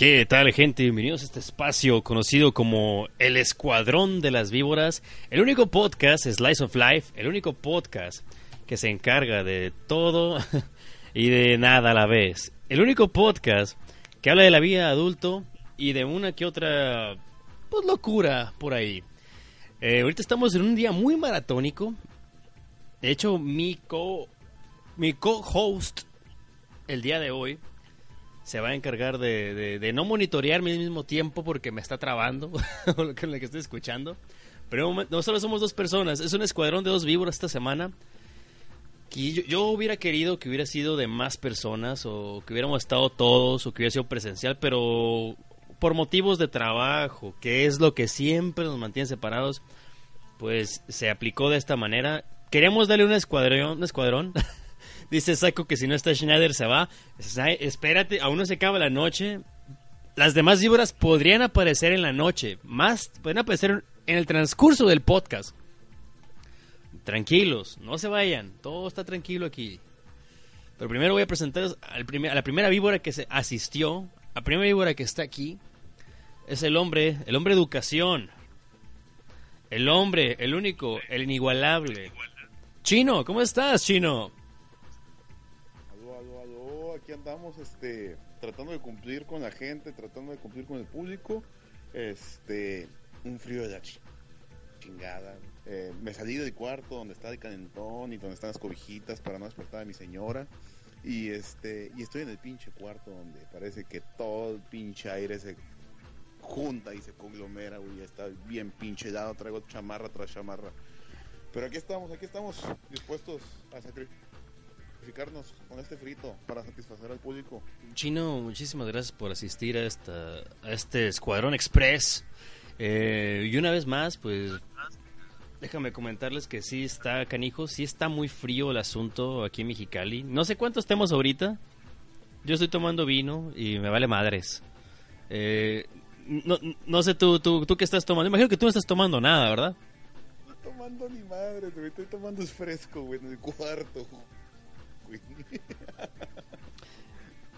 ¿Qué tal gente? Bienvenidos a este espacio conocido como El Escuadrón de las Víboras, el único podcast Slice of Life, el único podcast que se encarga de todo y de nada a la vez, el único podcast que habla de la vida adulto y de una que otra pues, locura por ahí. Eh, ahorita estamos en un día muy maratónico, de hecho mi co mi co-host el día de hoy se va a encargar de, no monitorearme al mismo tiempo porque me está trabando con lo que estoy escuchando. Pero no solo somos dos personas, es un escuadrón de dos víboras esta semana. Que yo, hubiera querido que hubiera sido de más personas o que hubiéramos estado todos o que hubiera sido presencial, pero por motivos de trabajo, que es lo que siempre nos mantiene separados, pues se aplicó de esta manera. Queremos darle un escuadrón, un escuadrón Dice Saco que si no está Schneider se va. Espérate, aún no se acaba la noche. Las demás víboras podrían aparecer en la noche. Más, pueden aparecer en el transcurso del podcast. Tranquilos, no se vayan. Todo está tranquilo aquí. Pero primero voy a presentar al primer- a la primera víbora que se asistió. La primera víbora que está aquí. Es el hombre, el hombre educación. El hombre, el único, el inigualable. Chino, ¿cómo estás, Chino? Andamos, este, tratando de cumplir con la gente, tratando de cumplir con el público, este, un frío de la chi- chingada. Eh, me salí del cuarto donde está el calentón y donde están las cobijitas para no despertar a mi señora. Y este, y estoy en el pinche cuarto donde parece que todo el pinche aire se junta y se conglomera, güey, está bien pinche helado, traigo chamarra tras chamarra. Pero aquí estamos, aquí estamos, dispuestos a sacrificar sacrificarnos con este frito para satisfacer al público. Chino, muchísimas gracias por asistir a, esta, a este Escuadrón Express. Eh, y una vez más, pues déjame comentarles que sí está canijo, sí está muy frío el asunto aquí en Mexicali. No sé cuánto estemos ahorita. Yo estoy tomando vino y me vale madres. Eh, no, no sé tú, tú, tú qué estás tomando. Imagino que tú no estás tomando nada, ¿verdad? No estoy tomando ni madre, güey. Estoy tomando es fresco, güey, en el cuarto. Güey.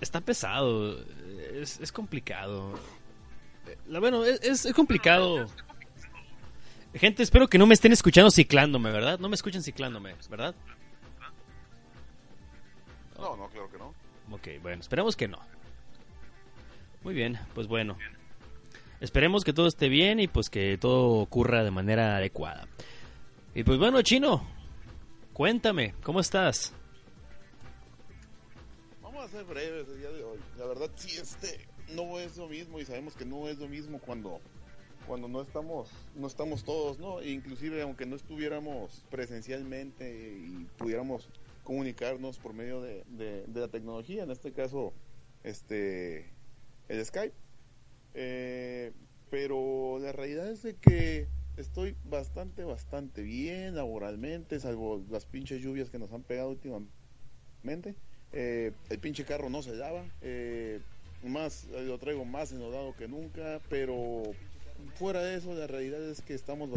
Está pesado, es, es complicado. La, bueno, es, es- es complicado. Gente, espero que no me estén escuchando ciclándome, ¿verdad? No me escuchen ciclándome, ¿verdad? No, no, claro que no. Ok, bueno, esperemos que no. Muy bien, pues bueno. Esperemos que todo esté bien y pues que todo ocurra de manera adecuada. Y pues bueno, Chino, cuéntame, ¿cómo estás? Breves el día de hoy. La verdad, sí, este no es lo mismo y sabemos que no es lo mismo cuando cuando no estamos no estamos todos, ¿no? E inclusive aunque no estuviéramos presencialmente y pudiéramos comunicarnos por medio de, de- de la tecnología, en este caso, este el Skype. Eh, pero la realidad es de que estoy bastante, bastante bien laboralmente, salvo las pinches lluvias que nos han pegado últimamente. Eh, el pinche carro no se lava. eh, más eh, lo traigo más enodado que nunca. Pero fuera de eso, la realidad es que estamos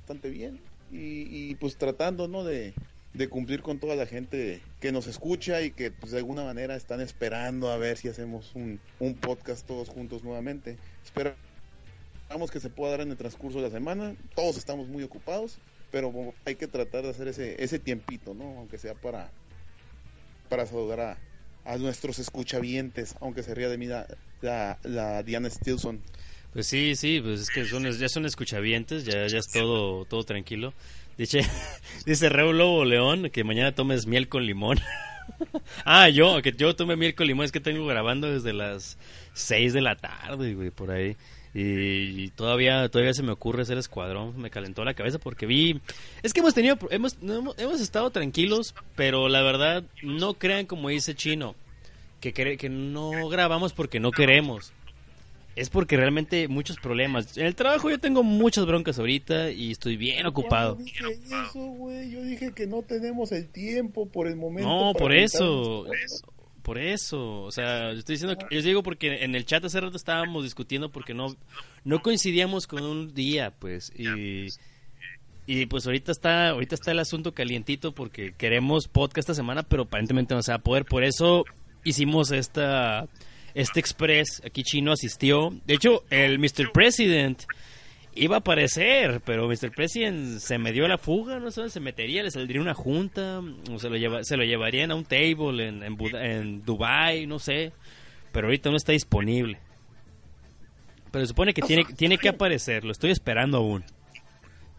bastante bien. Y, y, pues tratando ¿no? de, cumplir con toda la gente que nos escucha y que pues de alguna manera están esperando a ver si hacemos un, un podcast todos juntos nuevamente. Esperamos que se pueda dar en el transcurso de la semana. Todos estamos muy ocupados, pero hay que tratar de hacer ese, ese tiempito, ¿no? Aunque sea para, para saludar a, a nuestros escuchavientes, aunque se ría de mí la, la, la Diana Stilson. Pues sí, sí, pues es que son, ya son escuchavientes, ya, ya es todo, todo tranquilo. Dice, dice Raúl Lobo León que mañana tomes miel con limón. ah, yo, que yo tome miel con limón, es que tengo grabando desde las 6 de la tarde, güey, por ahí. Y, todavía todavía se me ocurre hacer escuadrón, me calentó la cabeza porque vi... Es que hemos tenido, hemos, hemos, hemos estado tranquilos, pero la verdad, no crean como dice Chino, que, que no grabamos porque no queremos es porque realmente muchos problemas. En el trabajo yo tengo muchas broncas ahorita y estoy bien ocupado. Yo dije eso, güey. Yo dije que no tenemos el tiempo por el momento. No, para por eso. Por eso. O sea, yo estoy diciendo yo digo porque en el chat hace rato estábamos discutiendo porque no no coincidíamos con un día, pues y y pues ahorita está ahorita está el asunto calientito porque queremos podcast esta semana, pero aparentemente no se va a poder. Por eso hicimos esta este express aquí chino asistió. De hecho, el Mr. President iba a aparecer, pero Mr. President se me dio la fuga, no sé se metería, le saldría una junta, o se lo, lleva, se lo llevarían a un table en, en Dubai, no sé, pero ahorita no está disponible. Pero se supone que tiene, tiene que aparecer, lo estoy esperando aún.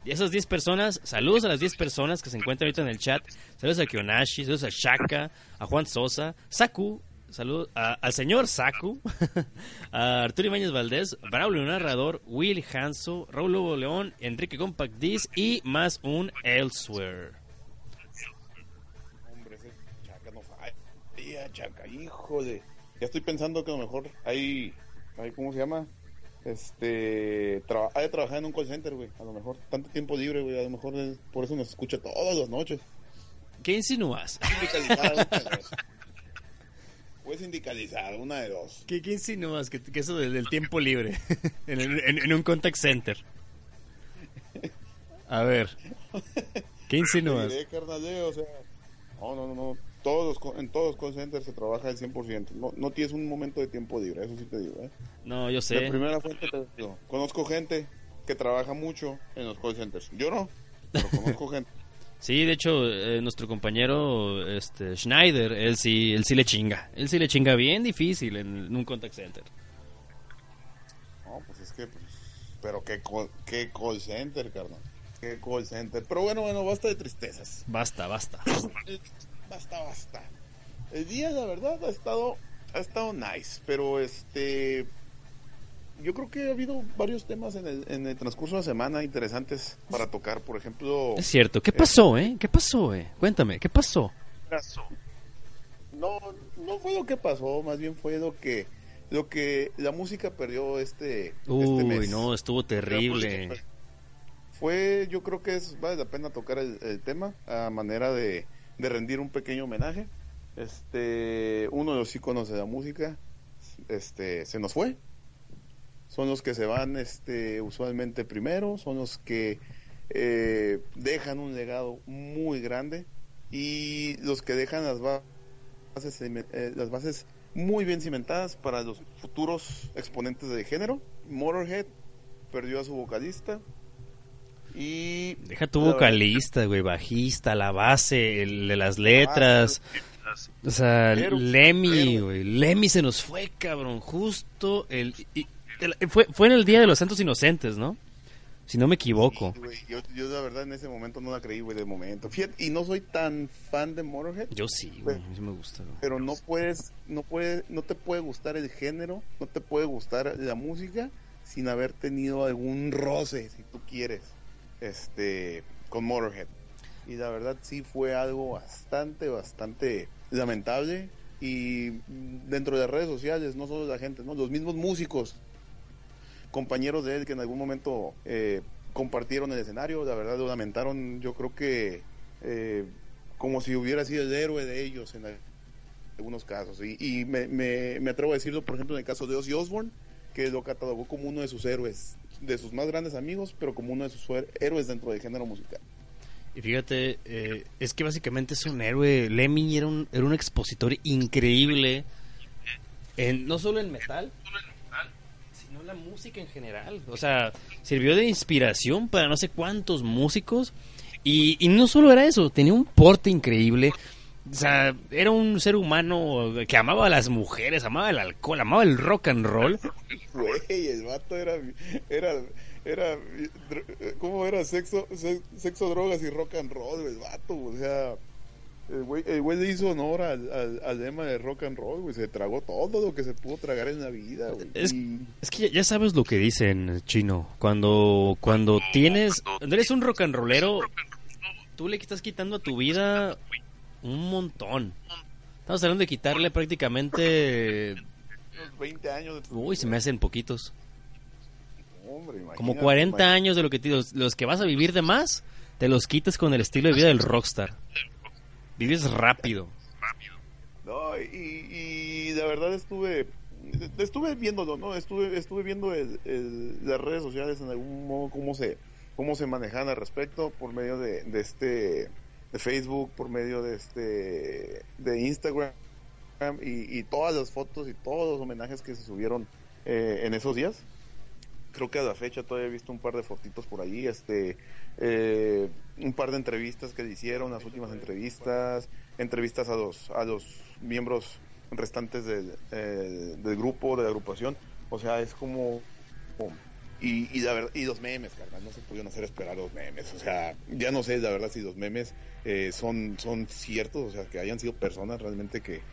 Y esas 10 personas, saludos a las 10 personas que se encuentran ahorita en el chat. Saludos a Kionashi, saludos a Shaka, a Juan Sosa, Saku, saludos al señor Saku, a Arturo Ibáñez Valdés, Braulio Narrador, Will Hanso, Raúl Lobo León, Enrique Compact Disc y más un Elsewhere. Hombre, ese chaca no falla, chaca, híjole. Ya estoy pensando que a lo mejor hay, hay ¿cómo se llama? Este, traba- ha de trabajar en un call center, güey. A lo mejor, tanto tiempo libre, güey. A lo mejor es- por eso nos escucha todas las noches. ¿Qué insinúas? Sindicalizado, una de dos. Fue sindicalizado, una de dos. ¿Qué, qué insinúas? Que, que eso del, del tiempo libre en, el- en- en un contact center. A ver, ¿qué insinúas? Diré, carnal, eh, o sea, no, no, no. Todos los en todos los call centers se trabaja al 100%. No, no tienes un momento de tiempo libre, eso sí te digo, ¿eh? No, yo De sé. primera fuente te digo. Conozco gente que trabaja mucho en los call centers. Yo no, pero conozco gente. Sí, de hecho, eh, nuestro compañero este, Schneider, él sí, él sí le chinga. Él sí le chinga bien difícil en, en un contact center. No, pues es que, pues, pero qué, qué call center, carnal. Qué call center. Pero bueno, bueno, basta de tristezas. Basta, basta. Basta, basta. El día, la verdad, ha estado, ha estado nice, pero este, yo creo que ha habido varios temas en el, en el transcurso de la semana interesantes para tocar. Por ejemplo, Es cierto. ¿Qué pasó, eh? ¿Qué pasó, eh? Cuéntame, ¿qué pasó? pasó? No, no fue lo que pasó, más bien fue lo que lo que la música perdió este, este Uy, mes. no, estuvo terrible. Fue, yo creo que es, vale la pena tocar el, el tema a manera de, de rendir un pequeño homenaje. Este, uno de los iconos de la música, este, se nos fue. Son los que se van, este, usualmente primero, son los que eh, dejan un legado muy grande y los que dejan las ba- bases, eh, las bases muy bien cimentadas para los futuros exponentes de género. Motorhead perdió a su vocalista y Deja tu vocalista, güey, bajista, la base, el de las letras. O sea, Lemmy, güey. Lemmy se nos fue, cabrón. Justo el, y- el- fue, fue en el Día de los Santos Inocentes, ¿no? Si no me equivoco. Sí, güey, yo, yo la verdad en ese momento no la creí, güey, de momento. Fíjate, y no soy tan fan de Motorhead, Yo sí, güey. A mí sí me gusta, güey. pero no puedes, no puede, no te puede gustar el género, no te puede gustar la música sin haber tenido algún roce, si tú quieres, este, con Motorhead. Y la verdad sí fue algo bastante, bastante lamentable. Y dentro de las redes sociales, no solo la gente, ¿no? Los mismos músicos, compañeros de él que en algún momento eh, compartieron el escenario, la verdad lo lamentaron, yo creo que eh, como si hubiera sido el héroe de ellos en algunos casos. Y, y me, me- me atrevo a decirlo, por ejemplo, en el caso de Ozzy Osbourne, que lo catalogó como uno de sus héroes, de sus más grandes amigos, pero como uno de sus héroes dentro del género musical. Y fíjate, eh, es que básicamente es un héroe. Lemmy era un, era un expositor increíble. En, no solo en metal, la música en general. O sea, sirvió de inspiración para no sé cuántos músicos. Y, y no solo era eso, tenía un porte increíble. O sea, era un ser humano que amaba a las mujeres, amaba el alcohol, amaba el rock and roll. Güey, el vato era, era, era, ¿cómo era? Sexo, se- sexo, drogas y rock and roll, el vato, o sea, el güey, el güey le hizo honor al, al, al lema de rock and roll, güey, se tragó todo lo que se pudo tragar en la vida, güey. Es- que ya, ya sabes lo que dicen, chino. Cuando, cuando tienes. Cuando eres un rock and rollero, tú le estás quitando a tu vida un montón. Estamos hablando de quitarle prácticamente. unos 20 años de Uy, se me hacen poquitos. Hombre, Como 40 imagínate. años de lo que te- los, los que vas a vivir de más, te los quitas con el estilo de vida del rockstar. Vives rápido. No, y, y la verdad estuve estuve viéndolo, ¿no? Estuve estuve viendo las redes sociales en algún modo cómo se cómo se manejan al respecto por medio de, de este de Facebook, por medio de este de Instagram y, y todas las fotos y todos los homenajes que se subieron eh, en esos días. Creo que a la fecha todavía he visto un par de fotitos por ahí, este eh, un par de entrevistas que le hicieron, las últimas entrevistas, entrevistas a los a los miembros restantes del, eh, del grupo, de la agrupación. O sea, es como... y, y, la los memes, carnal, no se pudieron hacer esperar los memes. O sea, ya no sé la verdad si los memes eh, son, son ciertos, o sea, que hayan sido personas realmente que,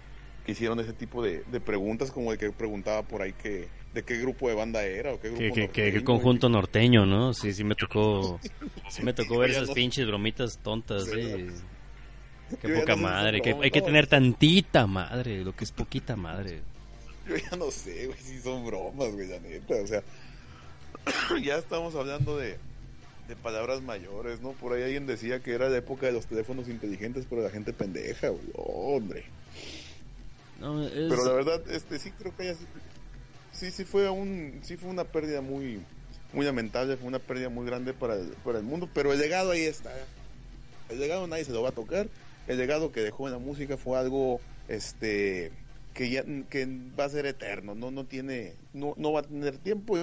que hicieron ese tipo de, de preguntas, como el que preguntaba por ahí que de qué grupo de banda era o qué grupo Que, que, que- norteño, conjunto norteño, ¿no? Sí, sí me tocó. Sí me tocó ver esas no- pinches bromitas tontas, Sí, sí. Qué poca no sé madre. Que hay que tener tantita madre, lo que es poquita madre. Yo ya no sé, güey, si son bromas, güey, la neta. O sea, ya estamos hablando de, de palabras mayores, ¿no? Por ahí alguien decía que era la época de los teléfonos inteligentes, pero la gente pendeja, güey. hombre. Pero la verdad, este sí creo que haya sí, sí fue un, sí fue una pérdida muy, muy lamentable, fue una pérdida muy grande para el, para el mundo, pero el legado ahí está. El legado nadie se lo va a tocar. El legado que dejó en la música fue algo, este, que ya, que va a ser eterno, no, no tiene, no, no va a tener tiempo.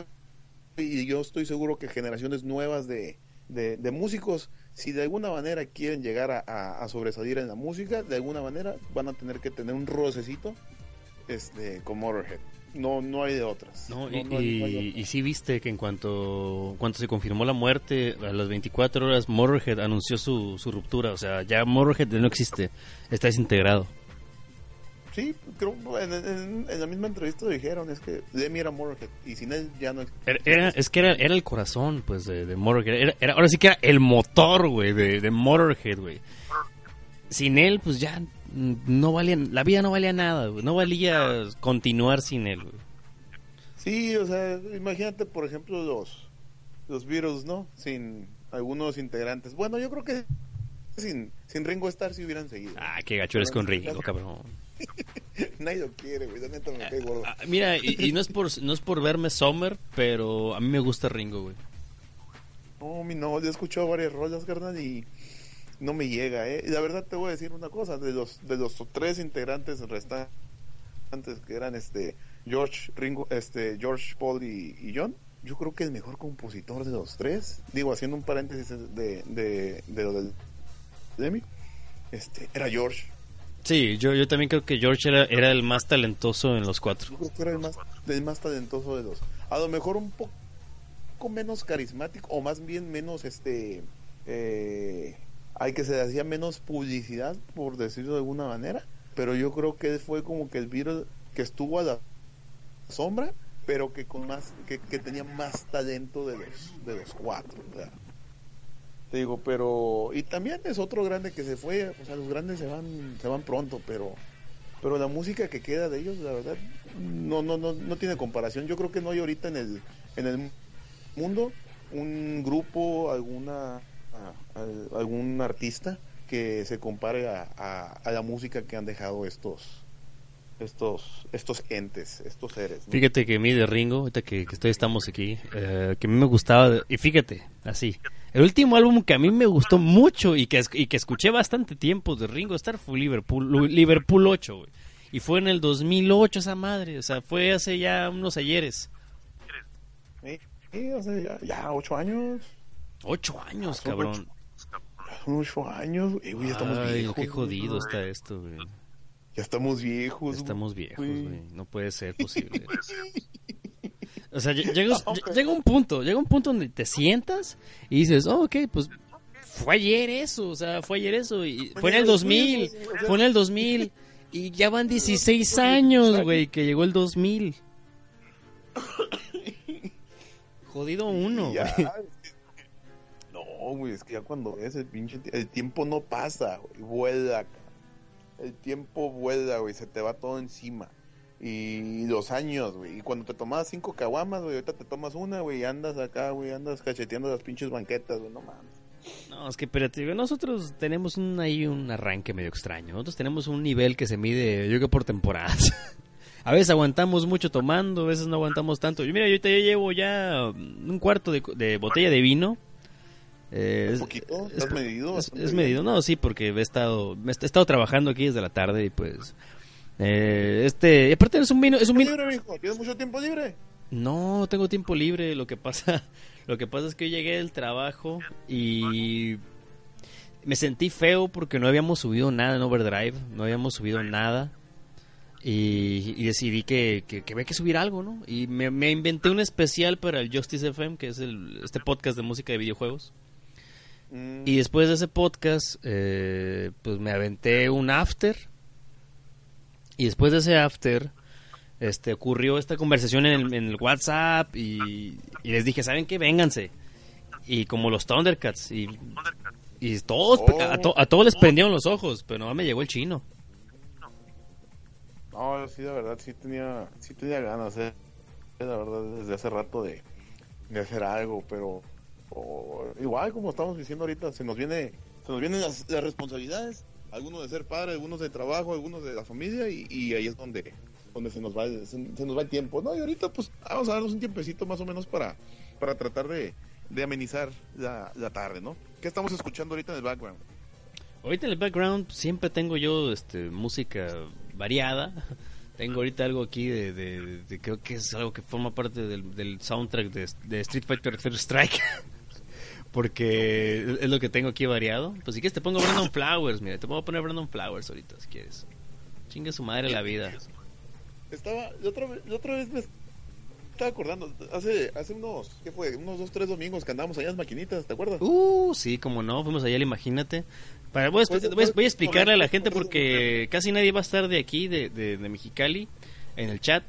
Y yo estoy seguro que generaciones nuevas de, de músicos, si de alguna manera quieren llegar a, a- a sobresalir en la música, de alguna manera van a tener que tener un rocecito este, con Motorhead. No, no hay de otras. No, No, y, no hay- hay otras. y sí viste que en cuanto, cuanto se confirmó la muerte, a las 24 horas Motorhead anunció su, su ruptura. O sea, ya Motorhead no existe, está desintegrado. Sí, creo en, en- en la misma entrevista dijeron, es que Lemmy era Motorhead y sin él ya no Era, era- es que era, era el corazón, pues, de, de Motorhead. Era, era- ahora sí que era el motor, güey, de, de Motorhead, güey. sin él, pues ya no valía, la vida no valía nada, güey. No valía continuar sin él, güey. Sí, o sea, imagínate, por ejemplo, los, los Beatles, ¿no? Sin algunos integrantes. Bueno, yo creo que sin, sin Ringo Starr si hubieran seguido. Ah, qué gacho eres con Ringo, cabrón. Nadie lo quiere, güey. Neta me cae gordo. Ah, mira, y, y no es por no es por verme Summer, pero a mí me gusta Ringo, güey. No, mi no, yo he escuchado varias rolas, carnal, y no me llega, ¿eh? Y la verdad te voy a decir una cosa, de los de los tres integrantes restantes que eran este George Ringo, este George Paul y, y John, yo creo que el mejor compositor de los tres, digo haciendo un paréntesis de de de lo del Demi, este era George. Sí, yo, yo también creo que George era, el más talentoso en los cuatro. Creo que era el más el más talentoso de los. A lo mejor un poco menos carismático o más bien menos este eh, hay que se le hacía menos publicidad por decirlo de alguna manera pero yo creo que fue como que el Beatle que estuvo a la sombra pero que con más que, que tenía más talento de los de los cuatro ¿verdad? Te digo pero y también es otro grande que se fue o sea los grandes se van se van pronto pero pero la música que queda de ellos la verdad no no no no tiene comparación yo creo que no hay ahorita en el en el mundo un grupo, alguna algún artista que se compare a, a- la música que han dejado estos estos estos entes, estos seres. Fíjate que a mí de Ringo, ahorita que, que estoy, estamos aquí, eh, que a mí me gustaba, y fíjate, así, el último álbum que a mí me gustó mucho y que, y que escuché bastante tiempo de Ringo Starr fue Liverpool, Liverpool 8, güey. Y fue en el 2008 esa madre, o sea, fue hace ya unos ayeres. Sí, sea, ya, ya ocho años, Ocho años, Son cabrón. son ocho años, eh, güey, ya estamos Ay, viejos. qué güey. jodido está esto, güey. Ya estamos viejos. Ya Estamos güey. viejos, güey. No puede ser posible. O sea, lle- Ah, llega, un punto, llega un punto donde te sientas y dices, oh, ok, pues fue ayer eso, o sea, fue ayer eso, y fue en el 2000, fue en el 2000, y ya van 16 años, güey, que llegó el 2000. Jodido uno, güey. No, güey, es que ya cuando ves el pinche el tiempo no pasa, güey, vuela. El tiempo vuela, güey, se te va todo encima. Y los años, güey, y cuando te tomabas cinco caguamas, güey, ahorita te tomas una, güey, y andas acá, güey, andas cacheteando las pinches banquetas, güey, no mames. No, es que espérate, nosotros tenemos un, ahí un arranque medio extraño. Nosotros tenemos un nivel que se mide, yo creo, por temporadas. A veces aguantamos mucho tomando, a veces no aguantamos tanto. Yo, mira, yo ahorita ya llevo ya mm, un cuarto de, de botella de vino. Eh, ¿Un poquito? es- ¿Estás medido? Es, es medido, no, sí, porque he estado, he estado trabajando aquí desde la tarde y pues... eh, este, y aparte es un vino, es un vino... libre, mijo? ¿Tienes mucho tiempo libre? No, tengo tiempo libre. Lo que pasa, lo que pasa es que yo llegué del trabajo y me sentí feo porque no habíamos subido nada en Overdrive, no habíamos subido nada y, y decidí que, que, que había que subir algo, ¿no? Y me, me inventé un especial para el Justice FM, que es el, este podcast de música de videojuegos. Mm, Y después de ese podcast, eh, pues me aventé un after. Y después de ese after, este, ocurrió esta conversación en el, en el WhatsApp y, y les dije, ¿saben qué? Vénganse. Y como los Thundercats. Y, y todos, Oh. a, to- a todos les prendieron los ojos, pero no me llegó el chino. No, sí, la verdad, sí tenía, sí tenía ganas, eh, la verdad, desde hace rato de, de hacer algo, pero o- igual como estamos diciendo ahorita, se nos viene, se nos vienen las, las responsabilidades, algunos de ser padre, algunos de trabajo, algunos de la familia, y, ahí es donde, donde se nos va, se, nos va el tiempo, ¿no? Y ahorita pues vamos a darnos un tiempecito más o menos para, para tratar de, de amenizar la, la tarde, ¿no? ¿Qué estamos escuchando ahorita en el background? Ahorita en el background siempre tengo yo este, música variada. Tengo ahorita algo aquí de, creo que es algo que forma parte del, del soundtrack de Street Fighter Third Strike. Porque es lo que tengo aquí variado. Pues si quieres te pongo Brandon Flowers, mira, te puedo poner Brandon Flowers ahorita si quieres. Chingue su madre la vida. Estaba, la otra, vez- la otra vez me estaba acordando, hace, hace unos, ¿qué fue? Unos dos, tres domingos que andábamos allá en las maquinitas, ¿te acuerdas? Uh, sí, como no, fuimos allá al Imagínate. Para, voy, a, Pues, voy a- voy a explicarle a la gente porque casi nadie va a estar de aquí, de, de, de Mexicali, en el chat.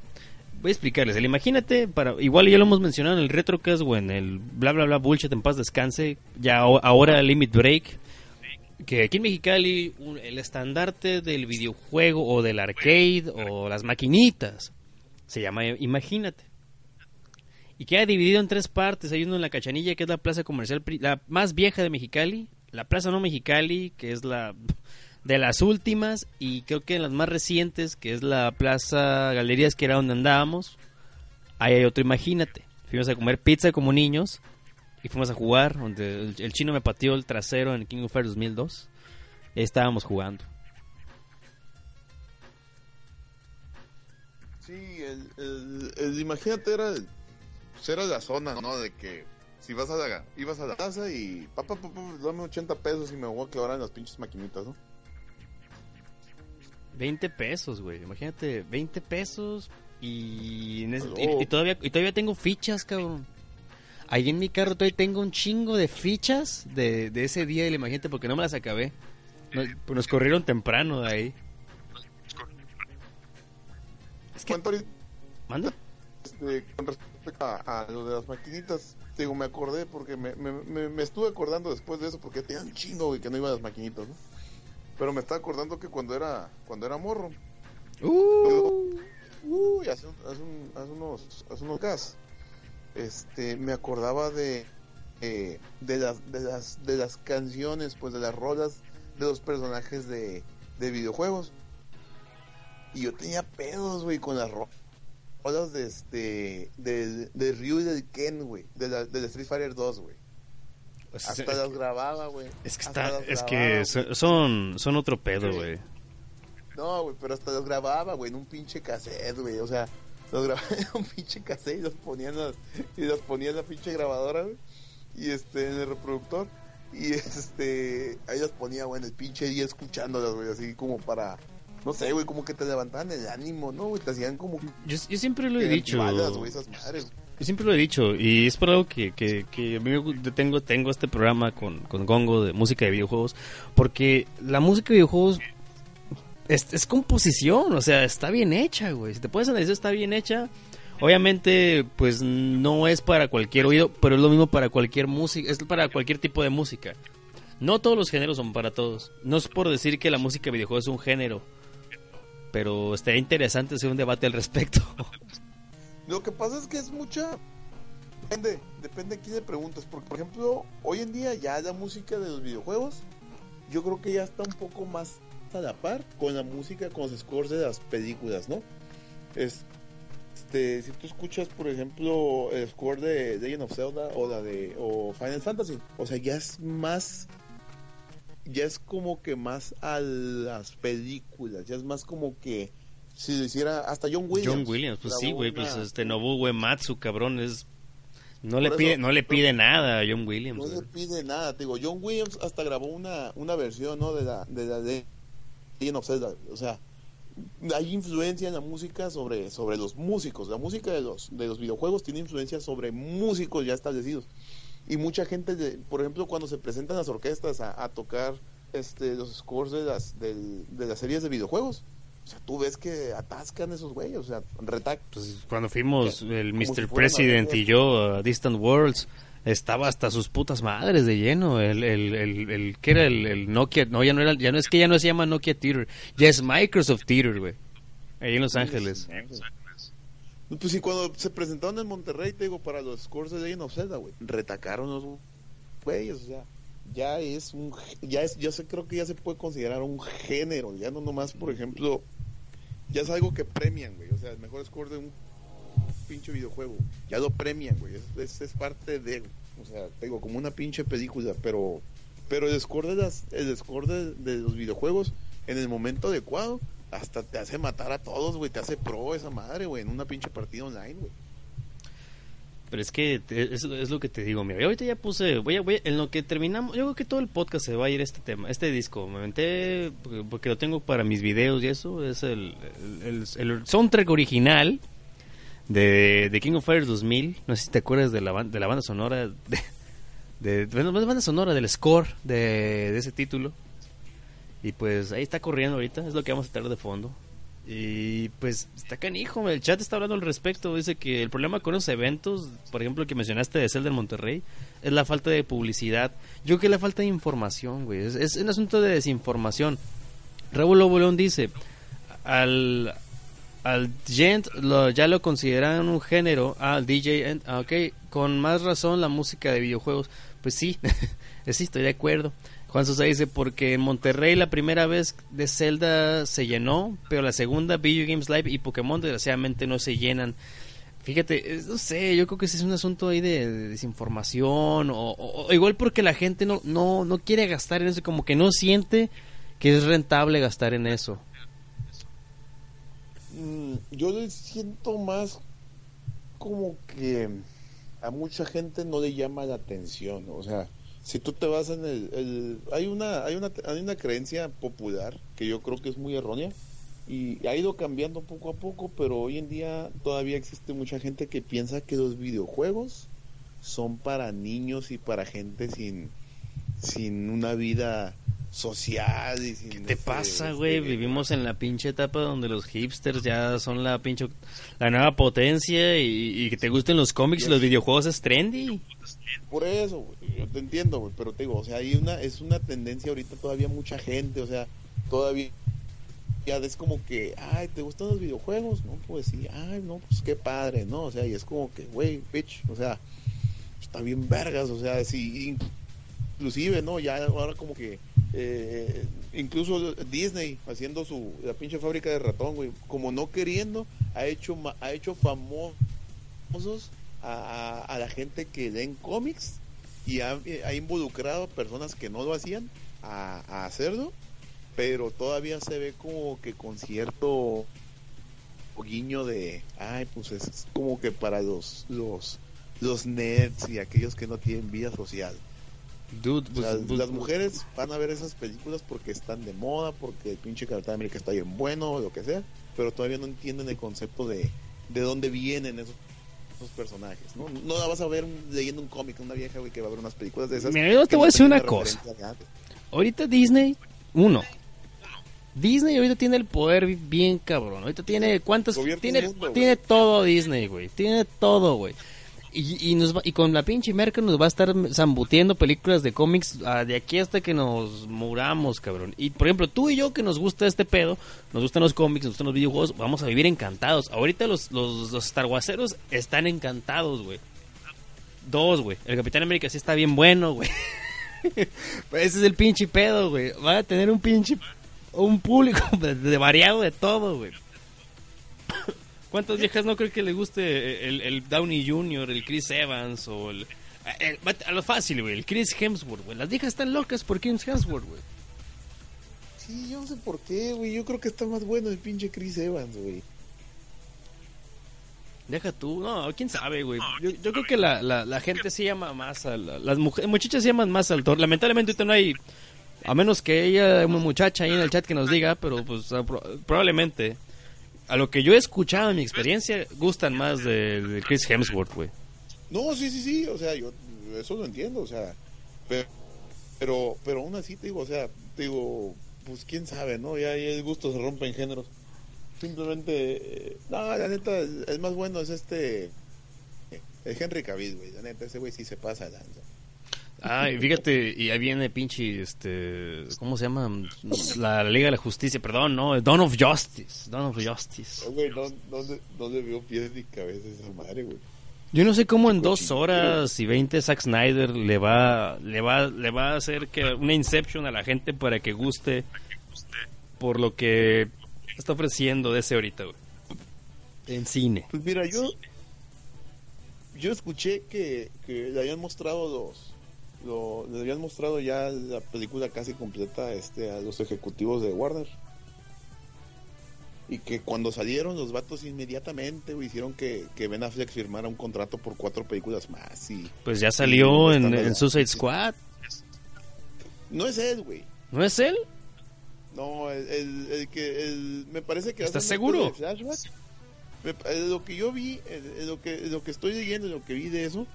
Voy a explicarles. El Imagínate, para igual ya lo hemos mencionado en el Retrocast o en el bla bla bla bullshit en paz descanse, ya ahora Limit Break, que aquí en Mexicali un- el estandarte del videojuego o del arcade o las maquinitas se llama Imagínate. Y queda dividido en tres partes. Hay uno en la Cachanilla, que es la plaza comercial la más vieja de Mexicali. La plaza no Mexicali, que es la de las últimas. Y creo que en las más recientes, que es la plaza Galerías, que era donde andábamos. Ahí hay otro Imagínate. Fuimos a comer pizza como niños. Y fuimos a jugar, donde el, chino me pateó el trasero en King of Fighters 2002. Y estábamos jugando. Sí, el, el, imagínate era, pues era la zona, ¿no? De que si vas a la, ibas a la casa y papá, papá, dame 80 pesos y me voy a clavar en las pinches maquinitas, ¿no? 20 pesos, güey. Imagínate, 20 pesos y, en ese- Aló. y, y todavía, y todavía tengo fichas, cabrón. Ahí en mi carro todavía tengo un chingo de fichas de, de ese día, y imagínate, porque no me las acabé. Nos, pues nos corrieron temprano de ahí. Es que, ahorita, manda. este, con respecto a, a lo de las maquinitas, digo, me acordé porque me, me, me, me estuve acordando después de eso porque tenía un chingo, güey, que no iba a las maquinitas, ¿no? Pero me estaba acordando que cuando era, cuando era morro, Uh, Uy, hace, hace, un- hace unos hace unos gas este me acordaba de eh, de las de las de las canciones pues de las rolas de los personajes de, de videojuegos. Y yo tenía pedos güey con las ro- rolas de este de, de Ryu y del Ken güey de la de Street Fighter 2 güey o sea, hasta es, las grababa güey es que está, es que son, son otro pedo, Sí. güey. No, güey, pero hasta los grababa, güey, en un pinche cassette, güey. O sea, los grababa en un pinche cassette y los ponía en, las, y los ponía en la pinche grabadora, güey. Y este, en el reproductor. Y este, ahí las ponía, güey, en el pinche día escuchándolas, güey, así como para. No sé, güey, como que te levantaban el ánimo, ¿no, güey? Te hacían como. Yo, yo siempre lo he dicho. güey, esas madres. Yo siempre lo he dicho y es por algo que, que, que gu- tengo, tengo este programa con, con Gongo de música de videojuegos porque la música de videojuegos es, es composición, o sea, está bien hecha, güey. Si te puedes analizar, está bien hecha. Obviamente, pues no es para cualquier oído, pero es lo mismo para cualquier música, es para cualquier tipo de música. No todos los géneros son para todos. No es por decir que la música de videojuegos es un género, pero estaría interesante hacer un debate al respecto. Lo que pasa es que es mucha. Depende, depende a quién le preguntas. Porque, por ejemplo, hoy en día ya la música de los videojuegos, yo creo que ya está un poco más a la par con la música, con los scores de las películas, ¿no? Es- Este, si tú escuchas, por ejemplo, el score de Legend of Zelda o la de o Final Fantasy, o sea, ya es más ya es como que más a las películas, ya es más como que si lo hiciera hasta John Williams. John Williams, pues sí, güey, pues este Nobuo Uematsu, cabrón, es no le pide no le pide nada a John Williams. No le pide nada, te digo, John Williams hasta grabó una, una versión, ¿no? De la de la de Legend of Zelda, o sea, hay influencia en la música sobre, sobre los músicos, la música de los, de los videojuegos tiene influencia sobre músicos ya establecidos, y mucha gente, de- por ejemplo, cuando se presentan las orquestas a, a tocar este los scores de las, de las series de videojuegos, o sea, tú ves que atascan esos güeyes, o sea, retac Pues cuando fuimos el Mr. President y yo a Distant Worlds estaba hasta sus putas madres de lleno el el el, el ¿qué era el, el Nokia? No, ya no era ya no es que ya no se llama Nokia Theater, ya es Microsoft Theater, güey. Ahí en Los Ángeles. Pues sí, cuando se presentaron en Monterrey, te digo, para los scores de Legend of Zelda, güey, retacaron los güeyes, o sea, ya es un, ya es, ya se, creo que ya se puede considerar un género, ya no nomás, por ejemplo, ya es algo que premian, güey, o sea, el mejor score de un pinche videojuego, ya lo premian, güey, es, es, parte de, o sea, te digo, como una pinche película, pero, pero el score de las, el score de los videojuegos, en el momento adecuado, hasta te hace matar a todos, güey, te hace pro esa madre, güey, en una pinche partida online, güey. Pero es que es, es lo que te digo, mira, ahorita ya puse, voy a, voy a- en lo que terminamos, yo creo que todo el podcast se va a ir este tema, este disco, me aventé, porque, lo tengo para mis videos y eso, es el, el, soundtrack original de, de King of Fighters 2000, no sé si te acuerdas de la, de la banda sonora, de, de, no es banda sonora, del score de, de ese título, y pues ahí está corriendo ahorita, es lo que vamos a traer de fondo. Y pues está canijo, el chat está hablando al respecto. Dice que el problema con los eventos, por ejemplo, que mencionaste de Zelda en Monterrey, es la falta de publicidad. Yo creo que la falta de información, güey. Es, un asunto de desinformación. Raúl Lobo León dice: al, al gent lo, ya lo consideran un género. Ah, al DJ, ah, ok, con más razón la música de videojuegos. Pues sí, sí, estoy de acuerdo. Juan Sosa dice, porque en Monterrey la primera vez de Zelda se llenó, pero la segunda Video Games Live y Pokémon desgraciadamente no se llenan. Fíjate, no sé, yo creo que ese es un asunto ahí de, desinformación o, o, igual porque la gente no, no, no quiere gastar en eso, como que no siente que es rentable gastar en eso. Mm, yo le siento más como que a mucha gente no le llama la atención, o sea, si tú te vas en el, hay una hay una hay una creencia popular que yo creo que es muy errónea y ha ido cambiando poco a poco, pero hoy en día todavía existe mucha gente que piensa que los videojuegos son para niños y para gente sin sin una vida social y sin ¿Qué te pasa, güey? Vivimos en la pinche etapa donde los hipsters ya son la pinche la nueva potencia y, y que te gusten los cómics y los videojuegos es trendy. Por eso, güey, yo te entiendo, güey, pero te digo, o sea, hay una es una tendencia ahorita todavía mucha gente, o sea, todavía ya es como que, ay, ¿te gustan los videojuegos? No, pues sí, ay, no, pues qué padre, ¿no? O sea, y es como que, güey, bitch, o sea, está bien vergas, o sea, sí, inclusive, ¿no? Ya ahora como que eh, incluso Disney haciendo su la pinche fábrica de ratón, güey, como no queriendo, ha hecho ha hecho famosos a, la gente que leen cómics y ha, ha, involucrado personas que no lo hacían a, a, hacerlo, pero todavía se ve como que con cierto guiño de, ay, pues es como que para los los los nerds y aquellos que no tienen vida social. Dude, pues, pues, las mujeres van a ver esas películas porque están de moda, porque el pinche Capitán América está bien bueno, o lo que sea, pero todavía no entienden el concepto de, de dónde vienen esos, esos personajes. ¿no? no la vas a ver leyendo un cómic, una vieja güey, que va a ver unas películas de esas. Mira, yo te voy a decir una cosa. Ahorita Disney, uno. Disney ahorita tiene el poder bien cabrón. Ahorita tiene cuántos tiene mundo, tiene todo Disney, güey. Tiene todo, güey. Y, y, nos va, y con la pinche merca nos va a estar zambutiendo películas de cómics uh, de aquí hasta que nos muramos, cabrón. Y por ejemplo, tú y yo que nos gusta este pedo, nos gustan los cómics, nos gustan los videojuegos, vamos a vivir encantados. Ahorita los, los, los Star están encantados, güey. Dos, güey. El Capitán América sí está bien bueno, güey. ese es el pinche pedo, güey. Va a tener un pinche. Un público de, de variado de todo, güey. ¿Cuántas viejas no creo que le guste el, el Downey Jr., el Chris Evans o el, el, a lo fácil, güey, el Chris Hemsworth, güey? Las viejas están locas por Chris Hemsworth, güey. Sí, yo no sé por qué, güey. Yo creo que está más bueno el pinche Chris Evans, güey. Deja tú, no, quién sabe, güey. Yo, yo creo que la, la, la, gente se llama más a la, las mujeres, muchachas se llaman más al Thor. Lamentablemente ahorita no hay, a menos que ella, una muchacha ahí en el chat que nos diga, pero pues probablemente a lo que yo he escuchado en mi experiencia, gustan más de, de Chris Hemsworth, güey. No, sí, sí, sí, o sea, yo eso lo entiendo, o sea, pero, pero, pero aún así te digo, o sea, te digo, pues quién sabe, ¿no? Ya, el gusto se rompe en géneros. Simplemente, eh, no, la neta, el más bueno es este, el Henry Cavill, güey, la neta, ese güey sí se pasa lanza. Ah, y fíjate, y ahí viene pinche, este, ¿cómo se llama? La Liga de la Justicia, perdón, no, Dawn of Justice, Dawn of Justice. Güey, ¿dónde, ¿dónde vio pies ni cabeza esa madre, güey? Yo no sé cómo en dos horas y veinte Zack Snyder le va, le va, le va a hacer que una inception a la gente para que guste por lo que está ofreciendo de ese ahorita, güey. En cine. Pues mira, yo, yo escuché que, que le habían mostrado dos lo, le habían mostrado ya la película casi completa este, a los ejecutivos de Warner. Y que cuando salieron los vatos inmediatamente hicieron que, que Ben Affleck firmara un contrato por cuatro películas más. y Pues ya salió y en, en Suicide Squad. No es él, güey. ¿No es él? No, el, el, el que el, me parece que... ¿Estás seguro? Me, lo que yo vi, lo que, lo que estoy leyendo, lo que vi de eso,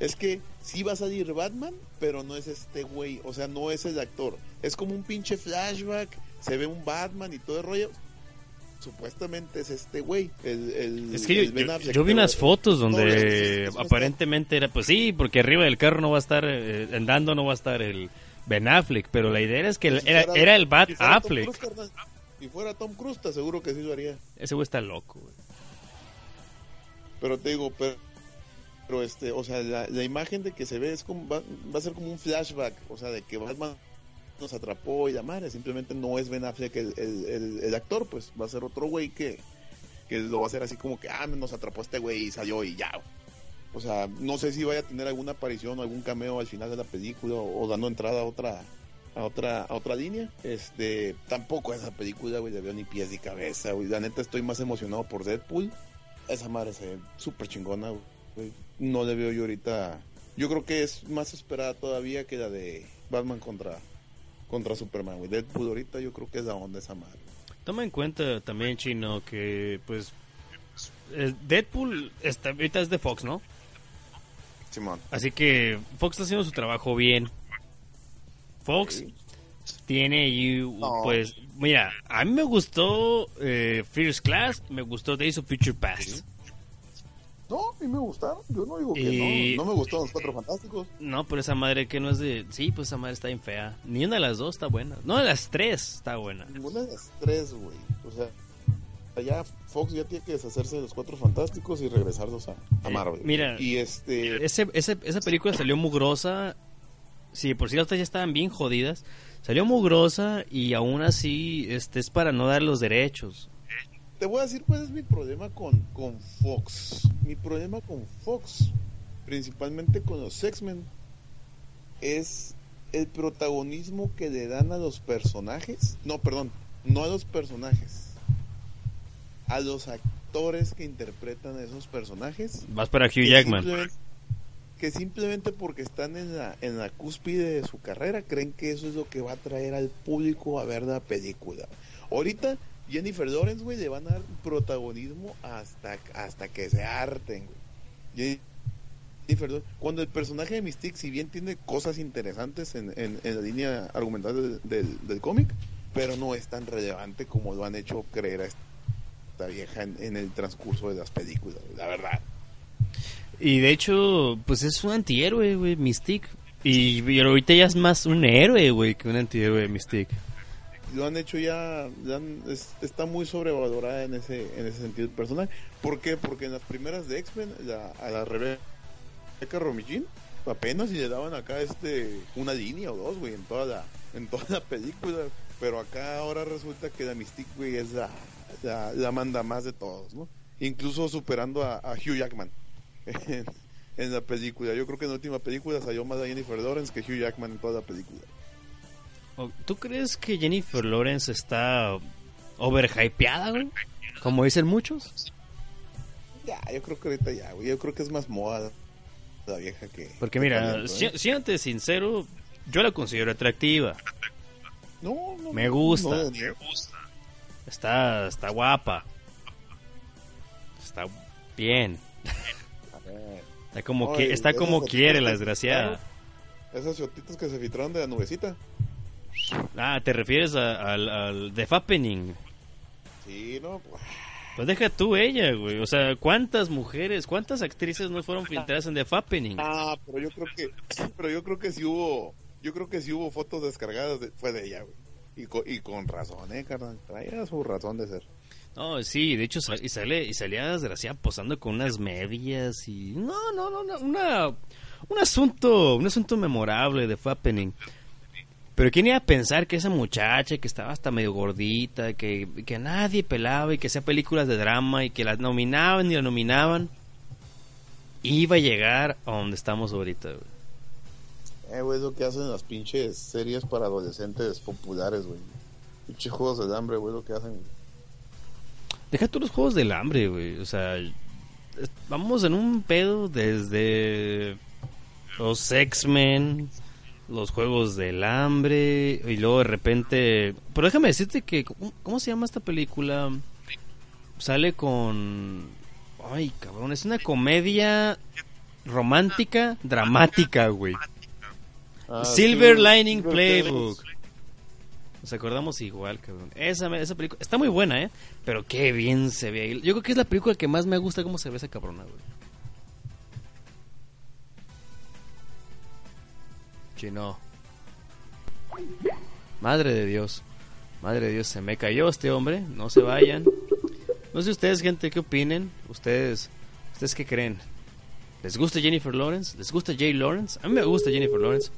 es que sí va a salir Batman, pero no es este güey, o sea, no es el actor. Es como un pinche flashback, se ve un Batman y todo el rollo. supuestamente es este güey. El, el- Es que yo, el yo- Affleck, yo vi unas fotos donde aparentemente era, pues sí, porque arriba del carro no va a estar, eh, andando no va a estar el Ben Affleck, pero la idea es que Si era, fuera- era el Bat si fuera Tom Affleck. Cruise, Si fuera Tom Cruise, te aseguro que sí lo haría. Ese güey está loco, güey. Pero te digo, pero, pero este, o sea, la, imagen de que se ve es como, va, va a ser como un flashback, o sea, de que Batman nos atrapó y la madre, simplemente no es Ben Affleck el, el, actor, pues va a ser otro güey que, que lo va a hacer así como que, ah, nos atrapó este güey y salió y ya. O sea, no sé si vaya a tener alguna aparición o algún cameo al final de la película o, o dando entrada a otra a otra a otra línea. Este, tampoco esa película, güey, le veo ni pies ni cabeza, güey. La neta estoy más emocionado por Deadpool. Esa madre se ve súper chingona, güey. No le veo yo ahorita. Yo creo que es más esperada todavía que la de Batman contra contra Superman, güey. Deadpool ahorita yo creo que es la onda esa madre. Toma en cuenta también, Chino, que pues eh, Deadpool está, ahorita es de Fox, ¿no? Simón. Así que Fox está haciendo su trabajo bien. Fox Sí. tiene ahí, No. pues, mira, a mí me gustó eh, First Class, me gustó Days of Future Past. No, a mí me gustaron. Yo no digo que no. No me gustaron los cuatro fantásticos. No, pero esa madre que no es de... Sí, pues esa madre está bien fea. Ni una de las dos está buena. No, de las tres está buena. Ninguna de las tres, güey. O sea, ya Fox ya tiene que deshacerse de los cuatro fantásticos y regresarlos a, a Eh, Marvel. mira, y este. Ese, ese- esa película salió mugrosa. Sí, por si las otras ya estaban bien jodidas. Salió mugrosa y aún así este es para no dar los derechos. Te voy a decir cuál es mi problema con, con Fox. Mi problema con Fox, principalmente con los X-Men, es el protagonismo que le dan a los personajes. No, perdón, no a los personajes. A los actores que interpretan a esos personajes. Vas para Hugh Jackman. simplemente- que simplemente porque están en la, en la cúspide de su carrera creen que eso es lo que va a traer al público a ver la película. Ahorita Jennifer Lawrence, güey, le van a dar protagonismo hasta, hasta que se harten, güey. Jennifer Lawrence- Cuando el personaje de Mystique, si bien tiene cosas interesantes en, en- la línea argumental del, del- cómic, pero no es tan relevante como lo han hecho creer a esta vieja en, el transcurso de las películas, la verdad. Y de hecho, pues es un antihéroe, güey, Mystique. Y, ahorita ya es más un héroe, güey, que un antihéroe Mystique. Lo han hecho ya, ya está muy sobrevalorada en ese en ese sentido el personaje. ¿Por qué? Porque en las primeras de X-Men la- a la Rebeca Romijn apenas si le daban acá este una línea o dos, güey, en toda la en toda la película, pero acá ahora resulta que la Mystique, güey, es la, la, la manda más de todos, ¿no? Incluso superando a, a Hugh Jackman en, en la película. Yo creo que en la última película salió más a Jennifer Lawrence que Hugh Jackman en toda la película. O- ¿Tú crees que Jennifer Lawrence está overhypeada, güey? Como dicen muchos. Ya, yo creo que ahorita ya, güey. Yo creo que es más moda la vieja que. Porque que mira, si, ¿eh? siéntate sincero, yo la considero atractiva. No, no, me gusta. no, ni- Está, está guapa. Está bien. a ver, Está como, que, está como quiere la desgraciada. Esas chotitas que se filtraron de la nubecita. Ah, te refieres a- al, al The Fappening. Sí, no, pues, Pues deja tú ella, güey. O sea, ¿cuántas mujeres, cuántas actrices no fueron filtradas en The Fappening? Ah, pero yo creo que, pero yo creo que sí hubo, yo creo que sí hubo fotos descargadas, de- fue de ella, güey. Y con, y con razón, eh, carnal. Traía su razón de ser. No, sí, de hecho y sale y salía desgraciada posando con unas medias y no, no, no, no, una un asunto, un asunto memorable de Fappening. Pero quién iba a pensar que esa muchacha que estaba hasta medio gordita, que, que nadie pelaba y que hacía películas de drama y que las nominaban y la nominaban, iba a llegar a donde estamos ahorita, güey. Eh, güey, es lo que hacen las pinches series para adolescentes populares, güey. Pinches juegos del hambre, güey, lo que hacen. Deja tú los juegos del hambre, güey. O sea, vamos en un pedo desde los X-Men, los juegos del hambre, y luego de repente. Pero déjame decirte que. ¿Cómo, se llama esta película? Sale con. Ay, cabrón, es una comedia romántica, dramática, güey. Ah, Silver sí, Lining Silver Playbook. Nos acordamos igual, cabrón. Esa, esa película está muy buena, ¿eh? Pero qué bien se ve. Yo creo que es la película que más me gusta cómo se ve esa cabrona, güey. Chino. Madre de Dios. Madre de Dios, se me cayó este hombre. No se vayan. No sé ustedes, gente, qué opinen. Ustedes, ¿ustedes qué creen? ¿Les gusta Jennifer Lawrence? ¿Les gusta Jay Lawrence? A mí me gusta Jennifer Lawrence.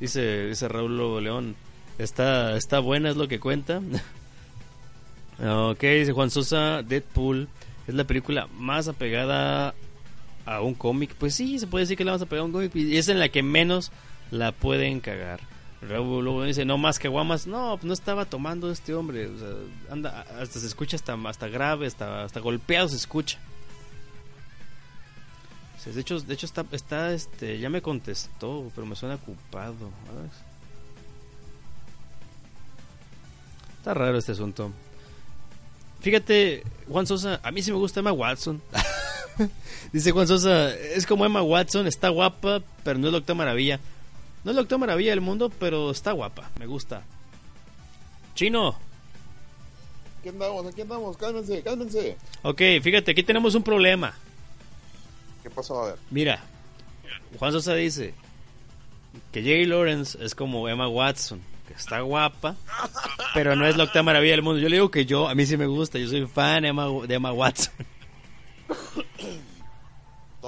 Dice, dice Raúl León. Está, está buena, es lo que cuenta. ok, dice Juan Sosa, Deadpool. Es la película más apegada a un cómic. Pues sí, se puede decir que la más apegada a un cómic. Y es en la que menos la pueden cagar. Lobo dice, no más que guamas. No, pues no estaba tomando este hombre. Hasta se escucha hasta, hasta grave, hasta, hasta golpeado se escucha. De hecho, de hecho está, está, este, ya me contestó, pero me suena ocupado. Está raro este asunto. Fíjate, Juan Sosa, a mí sí me gusta Emma Watson. Dice Juan Sosa, es como Emma Watson, está guapa, pero no es la maravilla. No es la octava maravilla del mundo, pero está guapa, me gusta. Chino, Aquí andamos, aquí andamos, cálmense, cálmense. ok, fíjate, aquí tenemos un problema. ¿Qué pasó? A ver. Mira, Juan Sosa dice que Jay Lawrence es como Emma Watson, que está guapa, pero no es la octava maravilla del mundo. Yo le digo que yo, a mí sí me gusta, yo soy fan de Emma, de Emma Watson.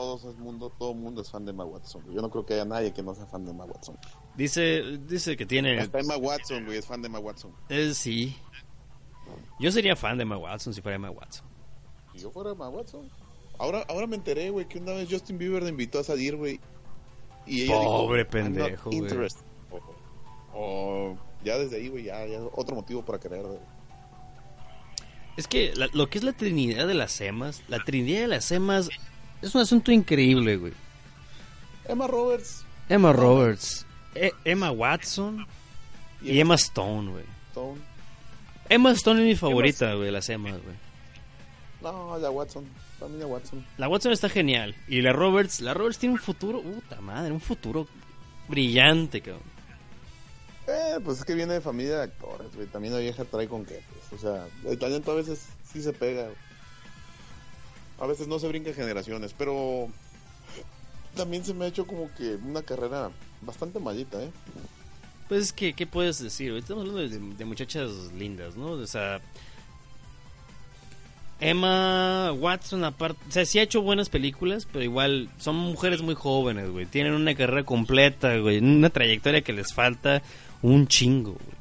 Todos el mundo, todo el mundo es fan de Emma Watson. Yo no creo que haya nadie que no sea fan de Emma Watson. Dice, dice que tiene... Hasta Emma Watson, güey, es fan de Emma Watson. Eh, sí. Yo sería fan de Emma Watson si fuera Emma Watson. Si yo fuera Emma Watson. Ahora, ahora me enteré, güey, que una vez Justin Bieber le invitó a salir, güey. Y ella Pobre dijo, "I'm not pendejo, güey". interested". O ya desde ahí, güey, ya, ya otro motivo para querer. güey. Es que la- lo que es la Trinidad de las Emas, la Trinidad de las Emas es un asunto increíble, güey. Emma Roberts Emma Roberts, E- Emma Watson y Emma Stone, güey. Stone. Emma Stone es mi favorita, güey, de las Emmas, güey. No, la Watson. Familia Watson. La Watson está genial. Y la Roberts, la Roberts tiene un futuro, puta madre, un futuro brillante, cabrón. Eh, pues es que viene de familia de actores, güey. También la vieja trae con qué, pues. O sea, el talento a veces sí se pega. güey. A veces no se brinca generaciones, pero también se me ha hecho como que una carrera bastante malita, ¿eh? Pues es que, ¿qué puedes decir? Estamos hablando de, de muchachas lindas, ¿no? O sea, Emma Watson, aparte, o sea, sí ha hecho buenas películas, pero igual son mujeres muy jóvenes, güey. Tienen una carrera completa, güey. Una trayectoria que les falta un chingo, güey.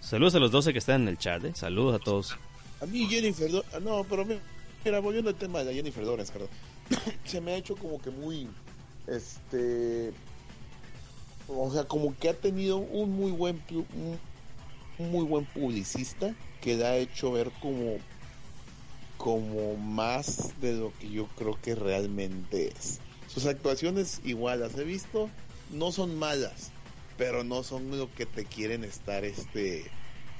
Saludos a los 12 que están en el chat, ¿eh? Saludos a todos. A mí Jennifer no, pero mi- mira, volviendo al tema de la Jennifer Lawrence, perdón. se me ha hecho como que muy este o sea, como que ha tenido un muy buen un muy buen publicista que la ha hecho ver como como más de lo que yo creo que realmente es. Sus actuaciones igual las he visto, no son malas, pero no son lo que te quieren estar este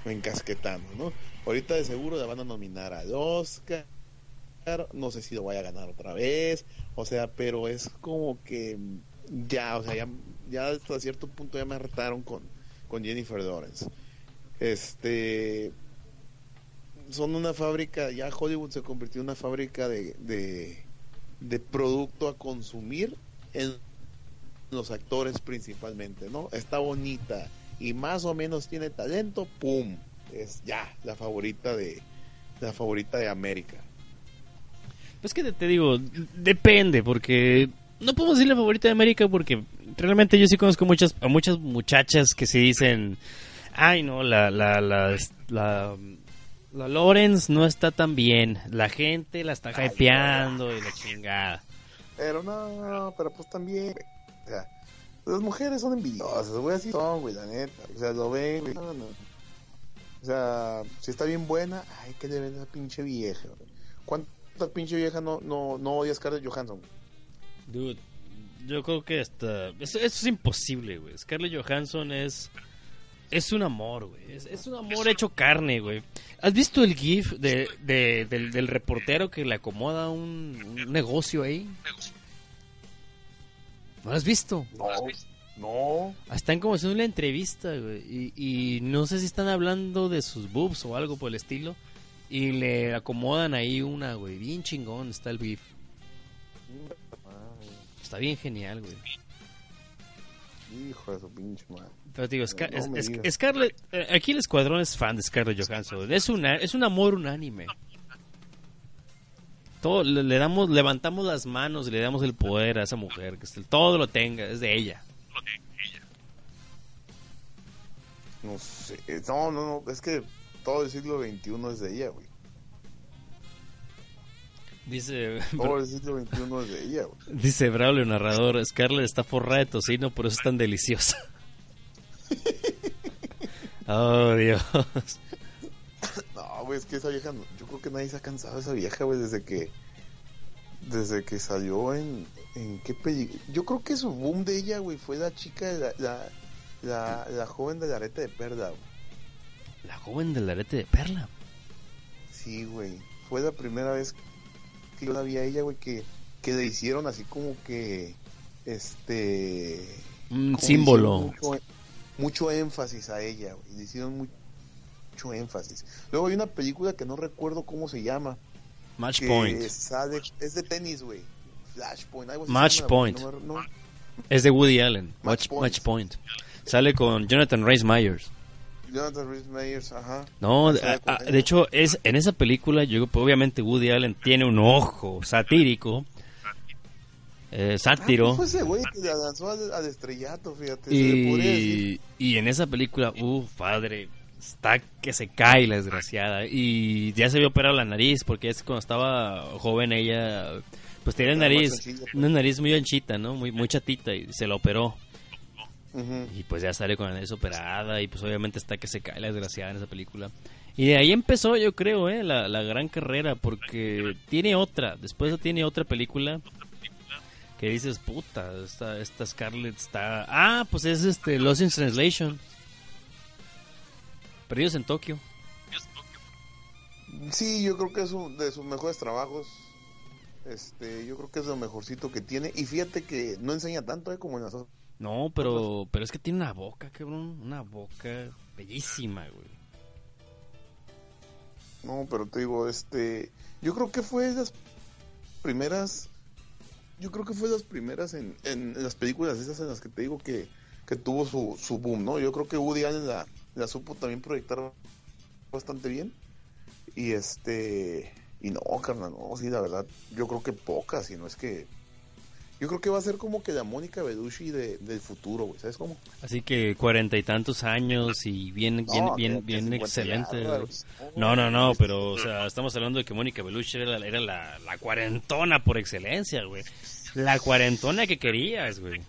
encasquetando, ¿no? Ahorita de seguro la van a nominar al Oscar. No sé si lo vaya a ganar otra vez. O sea, pero es como que ya, o sea, ya, ya hasta cierto punto ya me hartaron con, con Jennifer Lawrence. Este. Son una fábrica, ya Hollywood se convirtió en una fábrica de, de, de producto a consumir en los actores principalmente, ¿no? Está bonita y más o menos tiene talento, ¡pum! Es ya la favorita de la favorita de América. Pues que te, te digo, depende, porque no podemos decir la favorita de América porque realmente yo sí conozco muchas a muchas muchachas que sí dicen, ay no, la la la la, la Lawrence no está tan bien, la gente la está Ay, hypeando y la chingada. Pero no, pero pues también, güey, o sea, las mujeres son envidiosas, güey, así son, güey, la neta. O sea, lo ven, güey, no, no. O sea, si está bien buena, ay, que le ven a pinche vieja, güey. ¿Cuánta pinche vieja no, no, no odia a Scarlett Johansson? Dude, yo creo que hasta eso, eso es imposible, güey. Scarlett Johansson es es un amor, güey. Es, es un amor hecho carne, güey. ¿Has visto el gif de, de- del, del reportero que le acomoda un, un negocio ahí? ¿No lo has visto? No, No, Están como haciendo una entrevista, güey. Y, y no sé si están hablando de sus boobs o algo por el estilo. Y le acomodan ahí una, güey. Bien chingón está el beef. Está bien genial, güey. hijo de su pinche madre. Pero te digo, Scar- No es-. Scarlett, eh, aquí el escuadrón es fan de Scarlett Johansson. Es, una, es un amor unánime. Todo, le, le damos, levantamos las manos y le damos el poder a esa mujer. Que todo lo tenga, es de ella. No sé. No, no, no. Es que todo el siglo XXI es de ella, güey. Dice, Todo el siglo XXI es de ella, güey. dice Braulio, narrador, Scarlett está forrada de tocino, por eso es tan deliciosa. oh, Dios. No, güey, es que esa vieja, yo creo que nadie se ha cansado de esa vieja, güey, desde que, desde que salió en, en qué película. Yo creo que su boom de ella, güey, fue la chica, la, la, la, la joven del arete de perla, güey. La joven del arete de perla. Sí, güey, fue la primera vez que yo la vi a ella, güey, que, que le hicieron así como que, este... Un símbolo. hicieron Mucho, mucho énfasis a ella, güey. Le hicieron mu- mucho énfasis. Luego hay una película que no recuerdo cómo se llama. Match Point. sale- es de tenis, güey. Flashpoint. algo Match Point. no no- Es de Woody Allen. Match Match, Point. Match Point. Sale con Jonathan Rhys Myers. Jonathan Rhys Meyers, ajá. No, de, a- hecho, es en esa película, yo obviamente Woody Allen tiene un ojo satírico, eh, Ah, sátiro, pues fue ese güey que la lanzó al, al estrellato, fíjate. y, y en esa película, uff, padre, está que se cae la desgraciada. Y ya se había operado la nariz, porque es cuando estaba joven ella, pues tenía más nariz, pues. una nariz muy anchita, ¿no? Muy, muy chatita, y se la operó. Y pues ya sale con la nariz operada y pues obviamente está que se cae la desgraciada en esa película. Y de ahí empezó yo creo, ¿eh? La, la gran carrera porque tiene otra, después tiene otra película que dices, puta, esta, esta Scarlett está... Ah, pues es este Lost in Translation. Perdidos en Tokio. Sí, yo creo que es un- de sus mejores trabajos. Este, yo creo que es lo mejorcito que tiene. Y fíjate que no enseña tanto, eh, como en las otras. No, pero, pero es que tiene una boca, cabrón. Una boca bellísima, güey. No, pero te digo, este, yo creo que fue de las primeras, yo creo que fue de las primeras en, en las películas esas en las que te digo que, que tuvo su, su boom, ¿no? Yo creo que Woody Allen la, la supo también proyectar bastante bien. Y este, y no, carnal, no, sí, la verdad, yo creo que pocas, y no es que, yo creo que va a ser como que la Mónica Belushi de, del futuro, güey, ¿sabes cómo? Así que cuarenta y tantos años y bien, bien, No, bien, que- que bien 50 excelente. No, no, no, pero, o sea, estamos hablando de que Mónica Bellucci era, la, era la, la cuarentona por excelencia, güey. La cuarentona que querías, güey.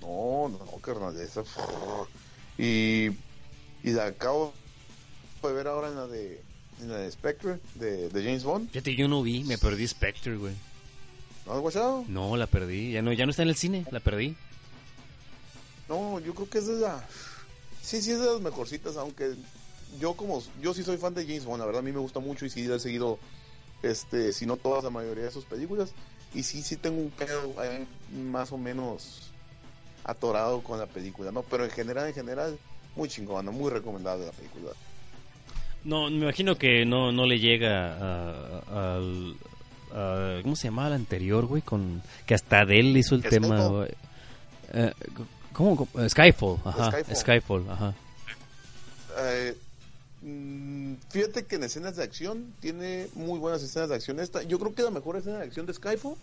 No, no, carnal, esa. Y, y la acabo de ver ahora en la de, en la de Spectre, de, de James Bond. Fíjate, yo no vi, me perdí Spectre, güey. ¿No has guachado? No, la perdí, ya no, ya no está en el cine, la perdí. No, yo creo que es de la. Sí, sí, es de las mejorcitas, aunque yo, como. Yo sí soy fan de James Bond, la verdad, a mí me gusta mucho y sí he seguido, este, si no todas, la mayoría de sus películas. Y sí, sí tengo un pedo más o menos atorado con la película, ¿no? Pero en general, en general, muy chingona, muy recomendable la película. No, me imagino que no, no le llega a, a- al... a- ¿Cómo se llamaba el anterior, güey? Con, que hasta de él hizo el tema, güey. Eh, ¿Cómo? cómo? Skyfall, ajá. Skyfall. Skyfall, ajá. Eh, mm, fíjate que en escenas de acción tiene muy buenas escenas de acción. Esta, yo creo que la mejor escena de acción de Skyfall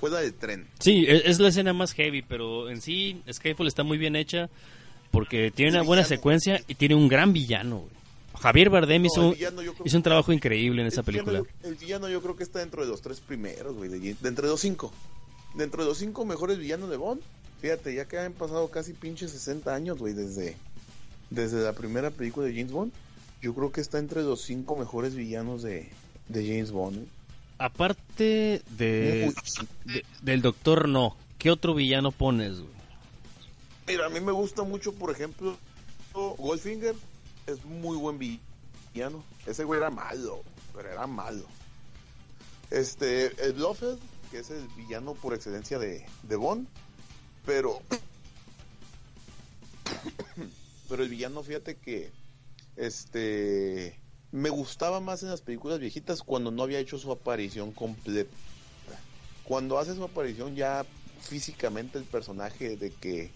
fue la del tren. Sí, es la escena más heavy, pero en sí Skyfall está muy bien hecha porque tiene una buena secuencia y tiene un gran villano. güey. Javier Bardem No, hizo, villano un trabajo increíble en esa el villano película. yo- el villano yo creo que está dentro de los tres primeros, güey, de, de entre los cinco. Dentro de los cinco mejores villanos de Bond. Fíjate, ya que han pasado casi pinches 60 años, güey, desde, desde la primera película de James Bond. Yo creo que está entre los cinco mejores villanos de, de James Bond. ¿eh? Aparte de, de- del Doctor No, ¿qué otro villano pones? güey? Mira, a mí me gusta mucho, por ejemplo, Goldfinger es muy buen villano. Ese güey era malo, pero era malo. Este, el Blofeld, que es el villano por excelencia de, de Bond, pero pero el villano, fíjate que este me gustaba más en las películas viejitas cuando no había hecho su aparición completa. Cuando hace su aparición ya físicamente el personaje de que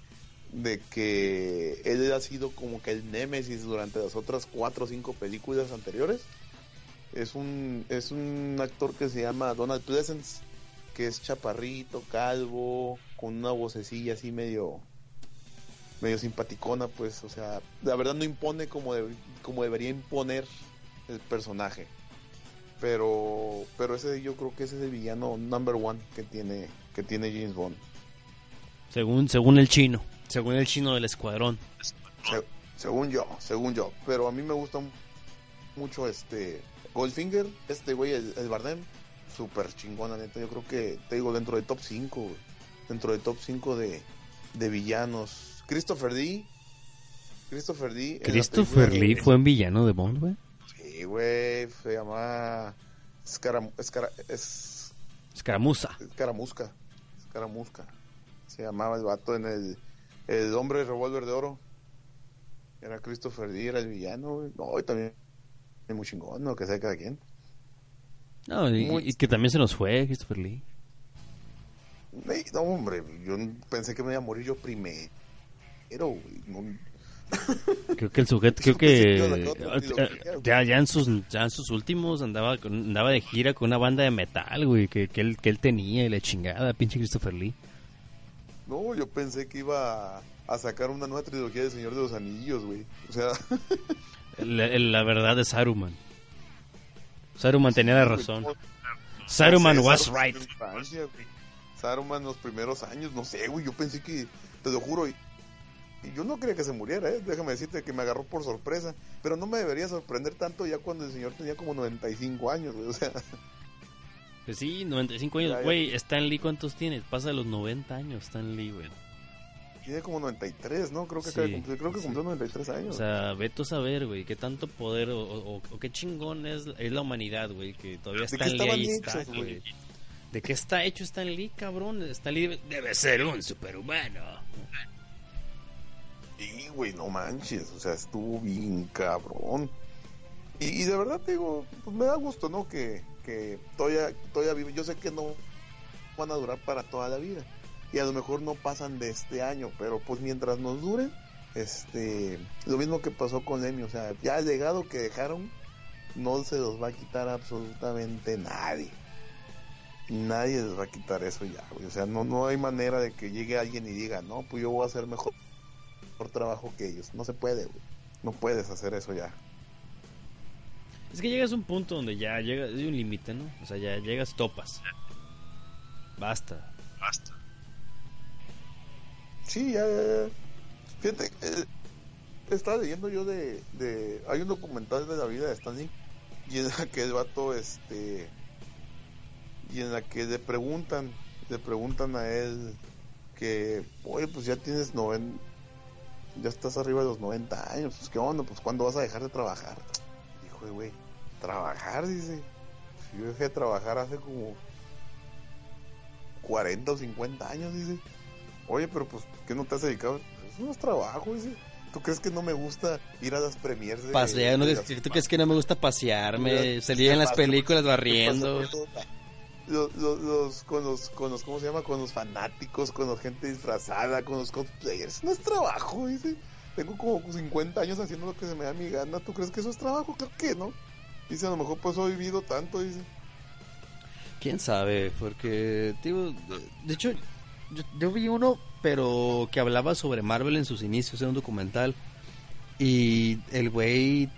de que él ha sido como que el némesis durante las otras cuatro o cinco películas anteriores. Es un es un actor que se llama Donald Pleasence, que es chaparrito, calvo, con una vocecilla así medio medio simpaticona, pues, o sea, la verdad no impone como de- como debería imponer el personaje. Pero pero ese yo creo que ese es el villano number one que tiene que tiene James Bond. Según, según el chino. Según el chino del escuadrón. Se- según yo, según yo. Pero a mí me gusta mu- mucho este Goldfinger, este güey, el, el Bardem, súper chingón, la neta. Yo creo que, te digo, dentro de top 5, güey. Dentro de top 5 de, de villanos. Christopher Lee. Christopher la Christopher Lee de- fue un villano de Bond, güey. Sí, güey, se llama Escaram- Escara- es- Escaramuza. Escaramusca. Escaramusca. Se llamaba el vato en el, el hombre revólver de oro. Era Christopher Lee, era el villano, güey. No, y también es muy chingón, ¿no? Que sea cada quien. No, y, Muy- y que también se nos fue Christopher Lee. Ey, No, hombre, yo pensé que me iba a morir yo primero, güey. No, Creo que el sujeto, creo que eh, ya, ya en sus ya en sus últimos andaba con- andaba de gira con una banda de metal, güey, que, que él que él tenía y la chingada, pinche Christopher Lee. No, yo pensé que iba a, a sacar una nueva trilogía de Señor de los Anillos, güey. O sea, La, la verdad de Saruman. Saruman tenía la razón. No Saruman sé, was Saruman right. Saruman los primeros años, no sé, güey. Yo pensé que, te lo juro, y, y yo no quería que se muriera, ¿eh? Déjame decirte que me agarró por sorpresa. Pero no me debería sorprender tanto ya cuando el señor tenía como 95 años, güey. O sea, Pues sí, 95 años. Güey, Stan Lee, ¿cuántos tiene? Pasa de los 90 años, Stan Lee, güey. tiene como 93, ¿no? Creo que, Sí, acaba de cumplir- creo que sí. cumplió 93 años. O sea, vete a saber, güey, qué tanto poder o, o- o qué chingón es, es la humanidad, güey, que todavía ¿De qué Stan Lee ahí hechos, está, güey? ¿De qué está hecho Stan Lee, cabrón? Stan Lee debe, debe ser un superhumano. Sí, güey, no manches, o sea, estuvo bien cabrón. Y, y de verdad te digo, pues me da gusto, ¿no? Que, todavía. Yo sé que no van a durar para toda la vida. Y a lo mejor no pasan de este año, pero pues mientras nos duren, este, lo mismo que pasó con Lemmy, o sea, ya el legado que dejaron no se los va a quitar absolutamente nadie. Nadie les va a quitar eso ya, güey. O sea, no, no hay manera de que llegue alguien y diga, no, pues yo voy a hacer mejor mejor trabajo que ellos. No se puede. No puedes hacer eso ya. Es que llegas a un punto donde ya llega, hay un límite, ¿no? O sea, ya llegas, topas. Basta. Basta. Sí, ya, ya, ya. Fíjate, eh, estaba leyendo yo de, de... Hay un documental de la vida de Stanley y en la que el vato, este... Y en la que le preguntan, le preguntan a él que, oye, pues ya tienes noven... Ya estás arriba de los 90 años, pues qué onda, pues ¿cuándo vas a dejar de trabajar? Dijo, "Eh, güey, ¿trabajar? Dice. "Si Yo dejé de trabajar hace como 40 o 50 años, dice. Oye, pero pues, ¿qué no te has dedicado? Eso no es trabajo, dice. ¿Tú crees que no me gusta ir a las premiers de... Pasear, ¿no? de ¿Tú las- crees que no me gusta pasearme? Salir en las películas ¿qué barriendo. Los, los, los- con los, con los, ¿cómo se llama? Con los fanáticos, con la gente disfrazada, con los cosplayers. No es trabajo, dice. Tengo como 50 años haciendo lo que se me da mi gana. ¿Tú crees que eso es trabajo? Creo que no. Dice, a lo mejor pues he vivido tanto, dice. ¿Quién sabe? Porque, digo, de- hecho, yo, yo vi uno, pero que hablaba sobre Marvel en sus inicios, era un documental. Y el güey,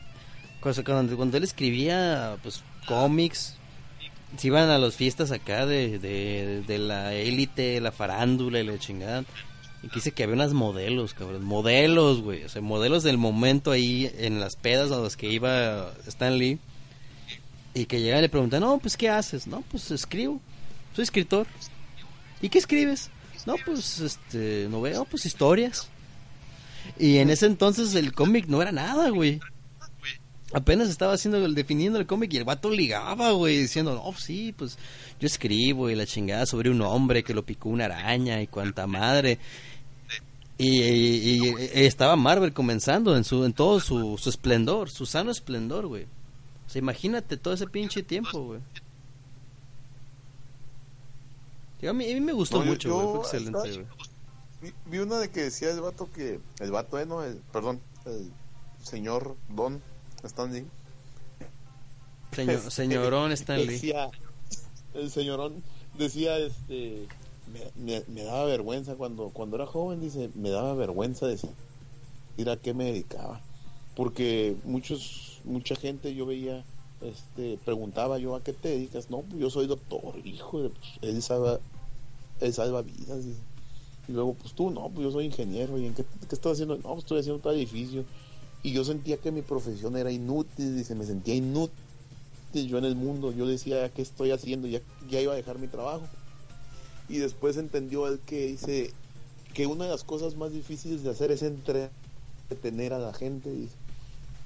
cuando él escribía, pues, cómics, se iban a las fiestas acá de, de, de la élite, la farándula y la chingada. Y que dice que había unas modelos, cabrón. Modelos, güey. O sea, modelos del momento ahí en las pedas a las que iba Stan Lee. Y que llega y le pregunta, no, pues ¿qué haces? No, pues escribo. Soy escritor. ¿Y qué escribes? No, pues este, no veo, pues historias. Y en ese entonces el cómic no era nada, güey. Apenas estaba haciendo definiendo el cómic y el vato ligaba, güey, diciendo, no, sí, pues yo escribo y la chingada sobre un hombre que lo picó una araña y cuanta madre. Y, y- y- y estaba Marvel comenzando en su en todo su, su esplendor, su sano esplendor, güey. O sea, imagínate todo ese pinche tiempo, güey. A mí, a mí me gustó No, mucho, yo- güey. Fue excelente, güey. Vi, vi una de que decía el vato que. El vato, eh, no, el, perdón, el señor Don Stanley. Señor, señorón Stanley. Decía, el señorón decía, este. Me, daba vergüenza cuando, cuando era joven, dice, me daba vergüenza decir a qué me dedicaba. Porque muchos, mucha gente yo veía, este, preguntaba yo a qué te dedicas. No, pues yo soy doctor, hijo de, pues, él salva, él salva vidas. Y luego, pues tú, no, pues yo soy ingeniero. ¿Y en qué, qué estás haciendo? No, pues estoy haciendo tal edificio. Y yo sentía que mi profesión era inútil, dice, me sentía inútil yo en el mundo. Yo decía, ¿qué estoy haciendo? Ya, ya iba a dejar mi trabajo. Y después entendió él que dice que una de las cosas más difíciles de hacer es entretener a la gente.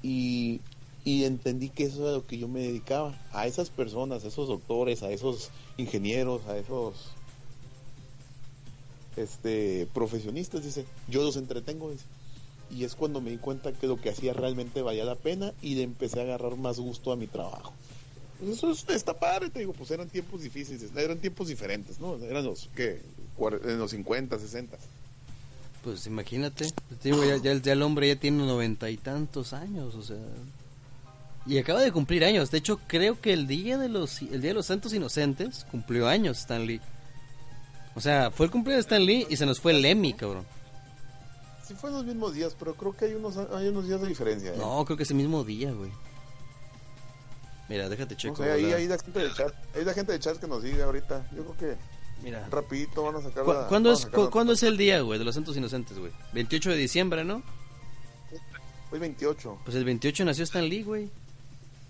Y, y entendí que eso era lo que yo me dedicaba. A esas personas, a esos doctores, a esos ingenieros, a esos este profesionistas, dice, yo los entretengo, dice. Y es cuando me di cuenta que lo que hacía realmente valía la pena y le empecé a agarrar más gusto a mi trabajo. Pues eso es- está padre, te digo, pues eran tiempos difíciles, eran tiempos diferentes, ¿no? Eran los, ¿qué? En los 50, 60. Pues imagínate, te digo, ya, ya el- ya el hombre ya tiene noventa y tantos años, o sea. Y acaba de cumplir años. De hecho, creo que el día de los el día de los Santos Inocentes cumplió años Stan Lee. O sea, fue el cumpleaños de Stan Lee y se nos fue el Emmy, cabrón. Sí fue en los mismos días, pero creo que hay unos, hay unos días de diferencia. ¿eh? No, creo que ese mismo día, güey. Mira, déjate No checo. sé, ahí, ahí la gente de chat, ahí la gente de chat que nos sigue ahorita. Yo creo que Mira. rapidito van a sacar ¿Cu- la- ¿Cuándo, es, sacar cu- la- ¿Cuándo es el día, güey, de los Santos Inocentes, güey? 28 de diciembre, ¿no? Hoy 28. Pues el 28 nació Stan Lee, güey.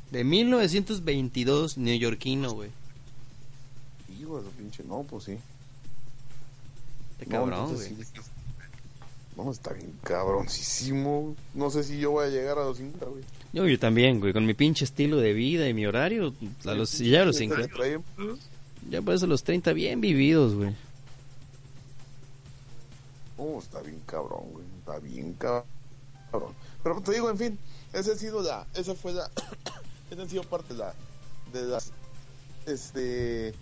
De 1922, neoyorquino, güey. Hijo de pinche, no, pues sí. No, cabrón, güey. sí. No, está bien cabroncísimo. No sé si yo voy a llegar a los 50, güey. Yo, yo también, güey, con mi pinche estilo de vida y mi horario, a los, ya a los Este 50. que trae, pues, Ya por eso los 30 bien vividos, güey. No, está bien cabrón, güey. Está bien cabrón. Pero te digo, en fin, esa ha sido la, esa fue la, esa ha sido parte de la, de las, este,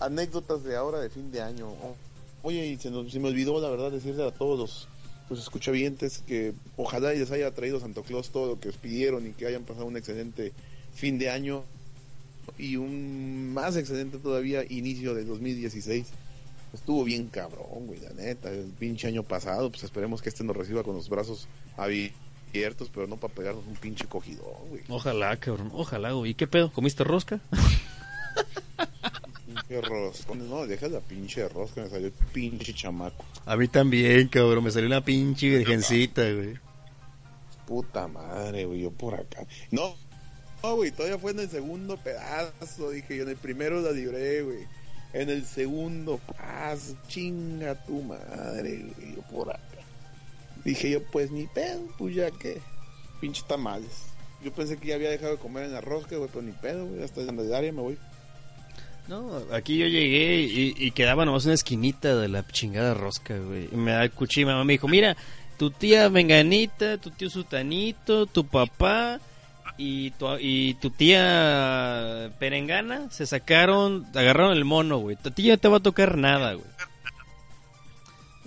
anécdotas de ahora de fin de año. Oh, Oye, y se, nos, se me olvidó, la verdad, decirle a todos los, los escuchavientes que ojalá les haya traído Santo Claus todo lo que pidieron y que hayan pasado un excelente fin de año y un más excelente todavía inicio de 2016. Estuvo bien cabrón, güey, la neta. El pinche año pasado, pues esperemos que este nos reciba con los brazos abiertos, pero no para pegarnos un pinche cogidón, güey. Ojalá, cabrón, ojalá, güey. ¿Y qué pedo? ¿Comiste rosca? Rosca. No, deja la pinche rosca, me salió el pinche chamaco. A mí también, cabrón, me salió una pinche virgencita, güey. Puta madre, güey, yo por acá. No, no, güey, todavía fue en el segundo pedazo, dije yo. En el primero la libré, güey. En el segundo paso, chinga tu madre, güey, yo por acá. Dije yo, pues ni pedo, pues ya que. Pinche tamales. Yo pensé que ya había dejado de comer en la rosca, güey, pero ni pedo, güey. Hasta en la área me voy. No, aquí yo llegué y, y quedaba nomás una esquinita de la chingada rosca, güey. Y me da el cuchillo, mamá me dijo, mira, tu tía Menganita, tu tío Sutanito, tu papá y tu, y tu tía Perengana se sacaron, agarraron el mono, güey. A ti ya te va a tocar nada, güey.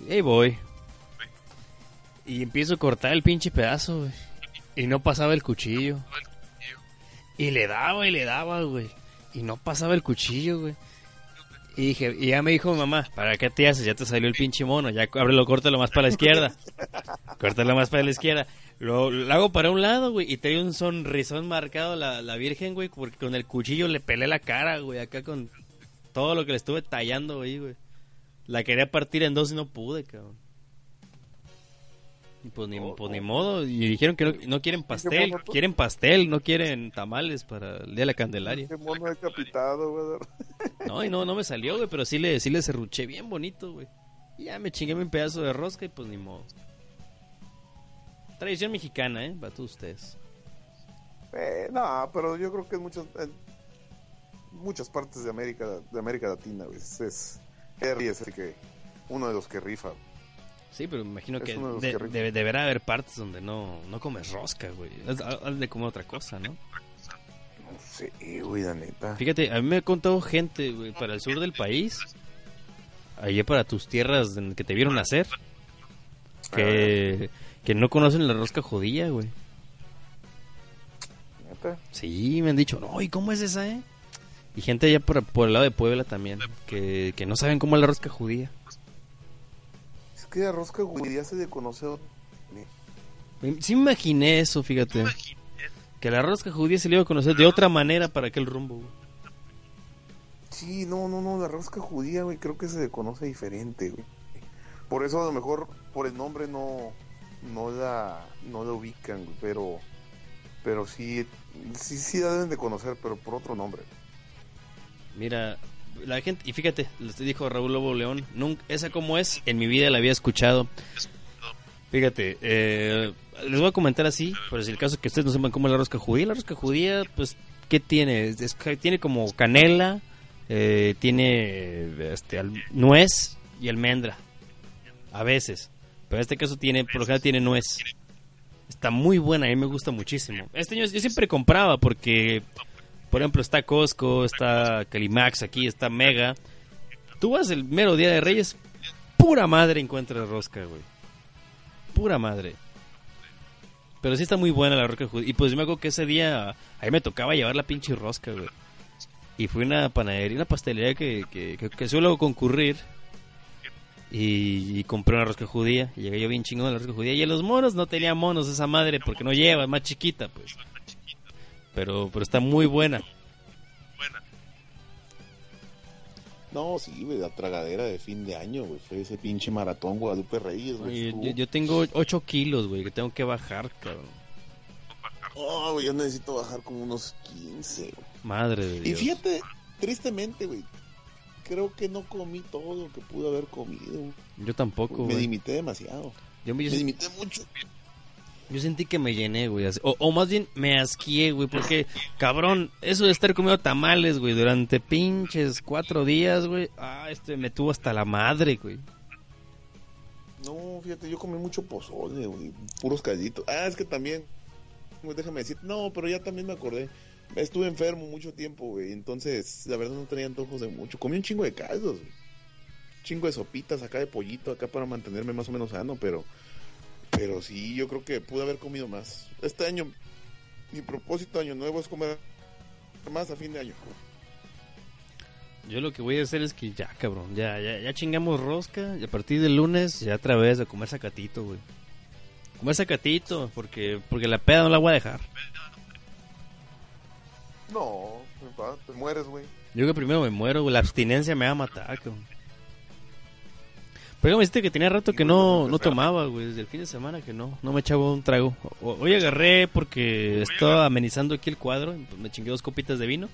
Y ahí voy. Y empiezo a cortar el pinche pedazo, güey. Y no pasaba el cuchillo. Y le daba y le daba, güey. Y no pasaba el cuchillo, güey. Y dije, y ya me dijo mi mamá, ¿para qué te haces? Ya te salió el pinche mono, ya ábrelo, córtalo más para la izquierda. Córtalo más para la izquierda. Lo, lo hago para un lado, güey, y trae un sonrisón marcado la, la virgen, güey, porque con el cuchillo le pelé la cara, güey, acá con todo lo que le estuve tallando, güey, güey. La quería partir en dos y no pude, cabrón. Y pues ni, pues ni modo, y dijeron que no, no quieren pastel, tú? quieren pastel, no quieren tamales para el día de la Candelaria. Qué mono decapitado, güey. No, y no, no me salió, güey, pero sí le, sí le serruché bien bonito, güey. Y ya me chingué mi pedazo de rosca y pues ni modo. Tradición mexicana, ¿eh? Para todos ustedes. Eh, no, pero yo creo que en muchas, en muchas partes de América, de América Latina, güey, es, es, es el que, uno de los que rifa. Sí, pero me imagino Es que, de de- deberá haber partes donde no, no comes rosca, güey. Has de comer otra cosa, ¿no? No sé, güey, la neta. Fíjate, a mí me ha contado gente, güey, para el sur del país, allá para tus tierras en que te vieron nacer, que, que no conocen la rosca judía, güey. Neta. Sí, me han dicho, no, ¿y cómo es esa, eh? Y gente allá por, por el lado de Puebla también, que, que no saben cómo es la rosca judía. Que la rosca judía se le conoce. Me- Sí me imaginé eso, fíjate. Que la rosca judía se le iba a conocer de otra manera para aquel rumbo. güey. Sí, no, no, no, la rosca judía, güey, creo que se le conoce diferente, güey. Por eso a lo mejor por el nombre no, no la, no la ubican, güey, pero, pero sí, sí, sí la deben de conocer, pero por otro nombre. Mira, la gente, y fíjate, les dijo Raúl Lobo León, nunca, esa como es, en mi vida la había escuchado. Fíjate, eh, les voy a comentar así, por si el caso que ustedes no sepan cómo es la rosca judía. La rosca judía, pues, ¿qué tiene? Es- es- tiene como canela, eh, tiene este, nuez y almendra. A veces. Pero en este caso tiene, por lo general tiene nuez. Está muy buena, a mí me gusta muchísimo. Este año yo siempre compraba porque, por ejemplo, está Costco, está Calimax aquí, está Mega. Tú vas el mero día de Reyes, pura madre encuentras rosca, güey. Pura madre. Pero sí está muy buena la rosca. Y pues yo me acuerdo que ese día a mí me tocaba llevar la pinche rosca, güey. Y fui a una panadería, una pastelería que, que, suelo concurrir. Y, y compré una rosca judía. Y llegué yo bien chingón a la rosca judía. Y en los monos no tenía monos esa madre porque no lleva, es más chiquita, pues. Pero, pero está muy buena. No, sí, güey, la tragadera de fin de año, güey, fue ese pinche maratón Guadalupe Reyes, güey. Yo, yo tengo 8 kilos, güey, que tengo que bajar, cabrón. Oh, güey, yo necesito bajar como unos 15, güey. Madre de Y Dios. fíjate, tristemente, güey, creo que no comí todo lo que pude haber comido. Yo tampoco, Me güey. limité demasiado. Yo, me- Me limité mucho. Yo sentí que me llené, güey. O, o más bien me asqué, güey, porque, cabrón, eso de estar comiendo tamales, güey, durante pinches cuatro días, güey. Ah, este me tuvo hasta la madre, güey. No, fíjate, yo comí mucho pozole, güey, puros calditos. Ah, es que también, güey, déjame decir, no, pero ya también me acordé. Estuve enfermo mucho tiempo, güey, entonces la verdad no tenía antojos de mucho. Comí un chingo de caldos, güey. Un chingo de sopitas acá de pollito, acá para mantenerme más o menos sano, pero pero sí, yo creo que pude haber comido más. Este año, mi propósito año nuevo es comer más a fin de año. Yo lo que voy a hacer es que ya, cabrón, ya, ya, ya chingamos rosca y a partir del lunes ya otra vez a comer sacatito, güey. Comer sacatito, porque, porque la peda no la voy a dejar. No, te mueres, güey. Yo que primero me muero, güey. La abstinencia me va a matar, cabrón. Pero me dijiste que tenía rato que no, no tomaba, güey. Desde el fin de semana que no, no me echaba un trago. Hoy agarré porque estaba amenizando aquí el cuadro. y, pues, me chingué dos copitas de vino.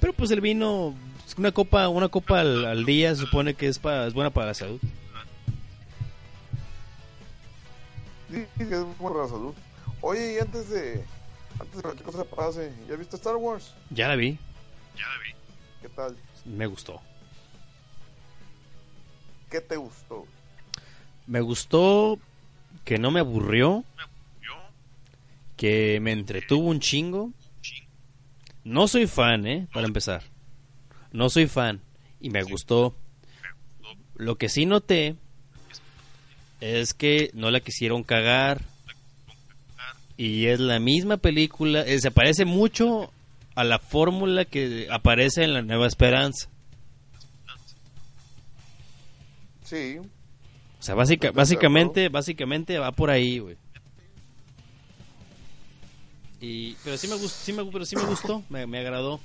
Pero pues el vino, una copa, una copa al, al día se supone que es, para, es buena para la salud. Sí, es bueno para la salud. Oye, y antes de antes de que cualquier cosa pase, ¿ya viste Star Wars? Ya la vi, ¿Qué tal? me gustó. ¿Qué te gustó? Me gustó que no me aburrió, que me entretuvo un chingo. No soy fan, ¿eh? Para empezar. No soy fan y me gustó. Lo que sí noté es que no la quisieron cagar y es la misma película, eh, se parece mucho a la fórmula que aparece en La Nueva Esperanza. Sí, O sea, básica- básicamente, básicamente va por ahí, güey. Y, pero sí me gustó, sí me, pero sí me gustó, me, me agradó.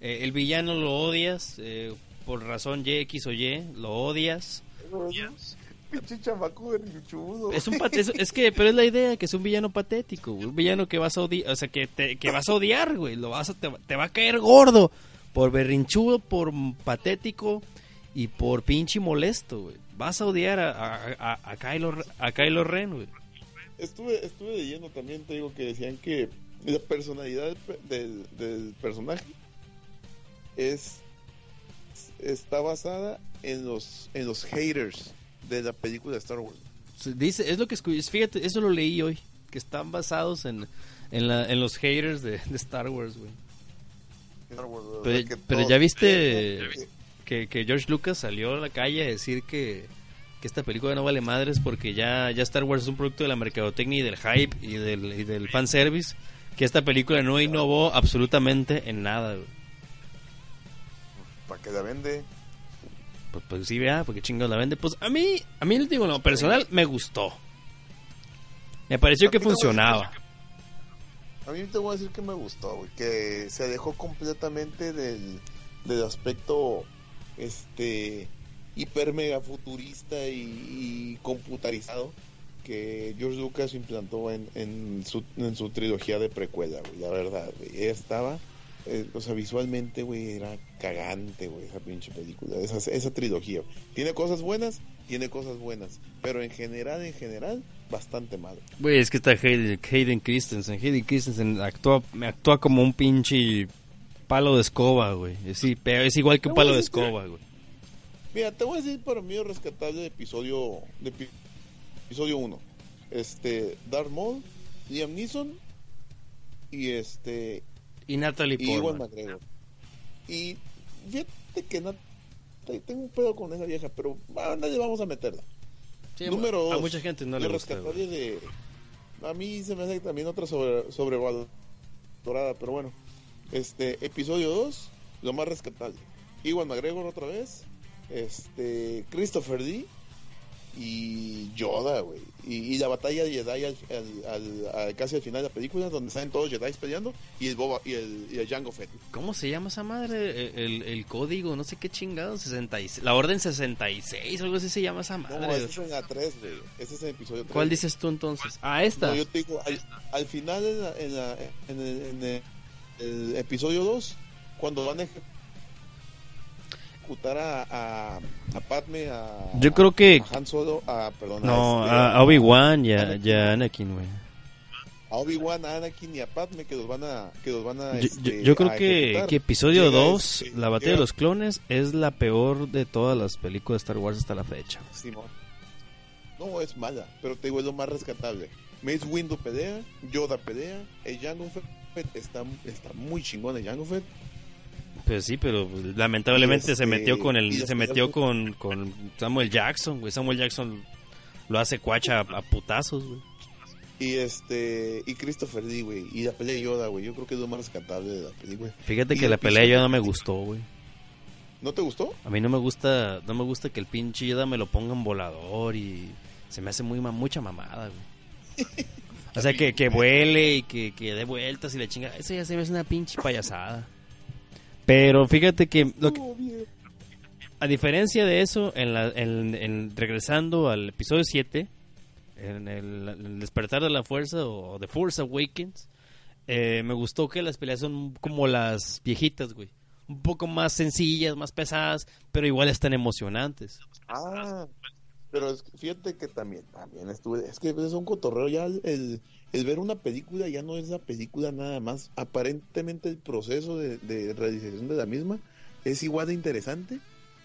Eh, el villano lo odias, eh, por razón Y, X o Y, lo odias. pinche chamaco berrinchudo. Es un es, es que, pero es la idea, que es un villano patético, güey. Un villano que vas a odiar, o sea, que, te, que vas a odiar, güey. Lo vas a, te, va- te va a caer gordo por berrinchudo, por patético y por pinche molesto, güey. Vas a odiar a, a, a, a Kylo, a Kylo Ren, güey. Estuve, estuve leyendo también, te digo, que decían que la personalidad del, pe- del, del personaje es está basada en los en los haters de la película de Star Wars. Se Dice, es lo que fíjate, eso lo leí hoy, que están basados en, en, la- en los haters de, de Star Wars, güey. Star Wars. Pero- Que pero todos- ya viste- que- Que, George Lucas salió a la calle a decir que, que esta película no vale madres porque ya, ya Star Wars es un producto de la mercadotecnia y del hype y del, y del fanservice, que esta película no innovó absolutamente en nada, güey. ¿Para que la vende? Pues, pues sí, vea, porque chingados la vende. Pues a mí, a mí les digo, no, personal me gustó. Me pareció que funcionaba. A mí te voy a decir que me gustó, güey, que se alejó completamente del, del aspecto este hiper mega futurista y, computarizado que George Lucas implantó en, en, su, en su trilogía de precuela, güey, la verdad, güey. Estaba, eh, o sea, visualmente, güey, era cagante, güey, esa pinche película, esa, esa trilogía. Tiene cosas buenas, tiene cosas buenas, pero en general, en general, bastante malo. Güey, es que está Hayden, Hayden Christensen. Hayden Christensen actúa, actúa como un pinche palo de escoba, güey. Es, sí, pero es igual que un a palo de escoba, güey. Mira, te voy a decir para mí el rescatable de episodio de epi- episodio 1. Este, Darth Maul, Liam Neeson y este Y Natalie y Portman. McGregor. Y fíjate que Nat- tengo un pedo con esa vieja, pero a nadie vamos a meterla. Sí, Número a dos, mucha gente no le gusta, de a mí se me hace también otra sobre sobrevalorada, pero bueno. Este, episodio 2, lo más rescatable. Iwan McGregor otra vez, este, Christopher D y Yoda, güey. Y, y la batalla de Jedi al, al- al- al- casi al final de la película, donde salen todos Jedi peleando y el Boba y el, y el Jango Fett. ¿Cómo se llama esa madre? El, el- el código, no sé qué chingado, 66. La orden 66, o algo así se llama esa No, madre. ese es en la 3, güey. Ese es el episodio 3. ¿Cuál dices tú entonces? Ah, esta. No, yo te digo, al, al final en, la- en, la- en el, en el- el episodio 2, cuando van a ejecutar a, a, a Padme, a, Yo creo que- a Han Solo, a, perdón, No, este, a, a Obi-Wan y a, Anakin. y a Anakin, güey. a Obi-Wan, a Anakin y a Padme que los van a, que los van a, Yo, este, yo- creo a que, que episodio Llega 2, este- la batalla llega- de los clones, es la peor de todas las películas de Star Wars hasta la fecha. Simón. No, es mala, pero te digo, es lo más rescatable. Mace Windu pelea, Yoda pelea, el Jango Fett está, está muy chingón el Jango Fett. Pues sí, pero pues, lamentablemente se este, metió con el se metió con, con Samuel Jackson, güey. Samuel Jackson lo hace cuacha a, a putazos, güey. Y este, y Christopher Lee, güey, y la pelea de Yoda, güey, yo creo que es lo más rescatable de la película. Fíjate Y que la pelea ya no me gustó, güey. ¿No te gustó? A mí no me gusta, no me gusta que el pinche Yoda me lo ponga en volador y se me hace muy mucha mamada, güey. O sea, que, que vuele y que, que dé vueltas y la chinga. Eso ya se me hace una pinche payasada. Pero fíjate que, lo que- a diferencia de eso, en la, en, regresando al episodio 7, en el, el despertar de la fuerza o The Force Awakens, eh, me gustó que las peleas son como las viejitas, güey. Un poco más sencillas, más pesadas, pero igual están emocionantes. Ah, pero es- fíjate que también, también estuve, es que es un cotorreo ya el, el, ver una película ya no es la película nada más. Aparentemente el proceso de, de realización de la misma es igual de interesante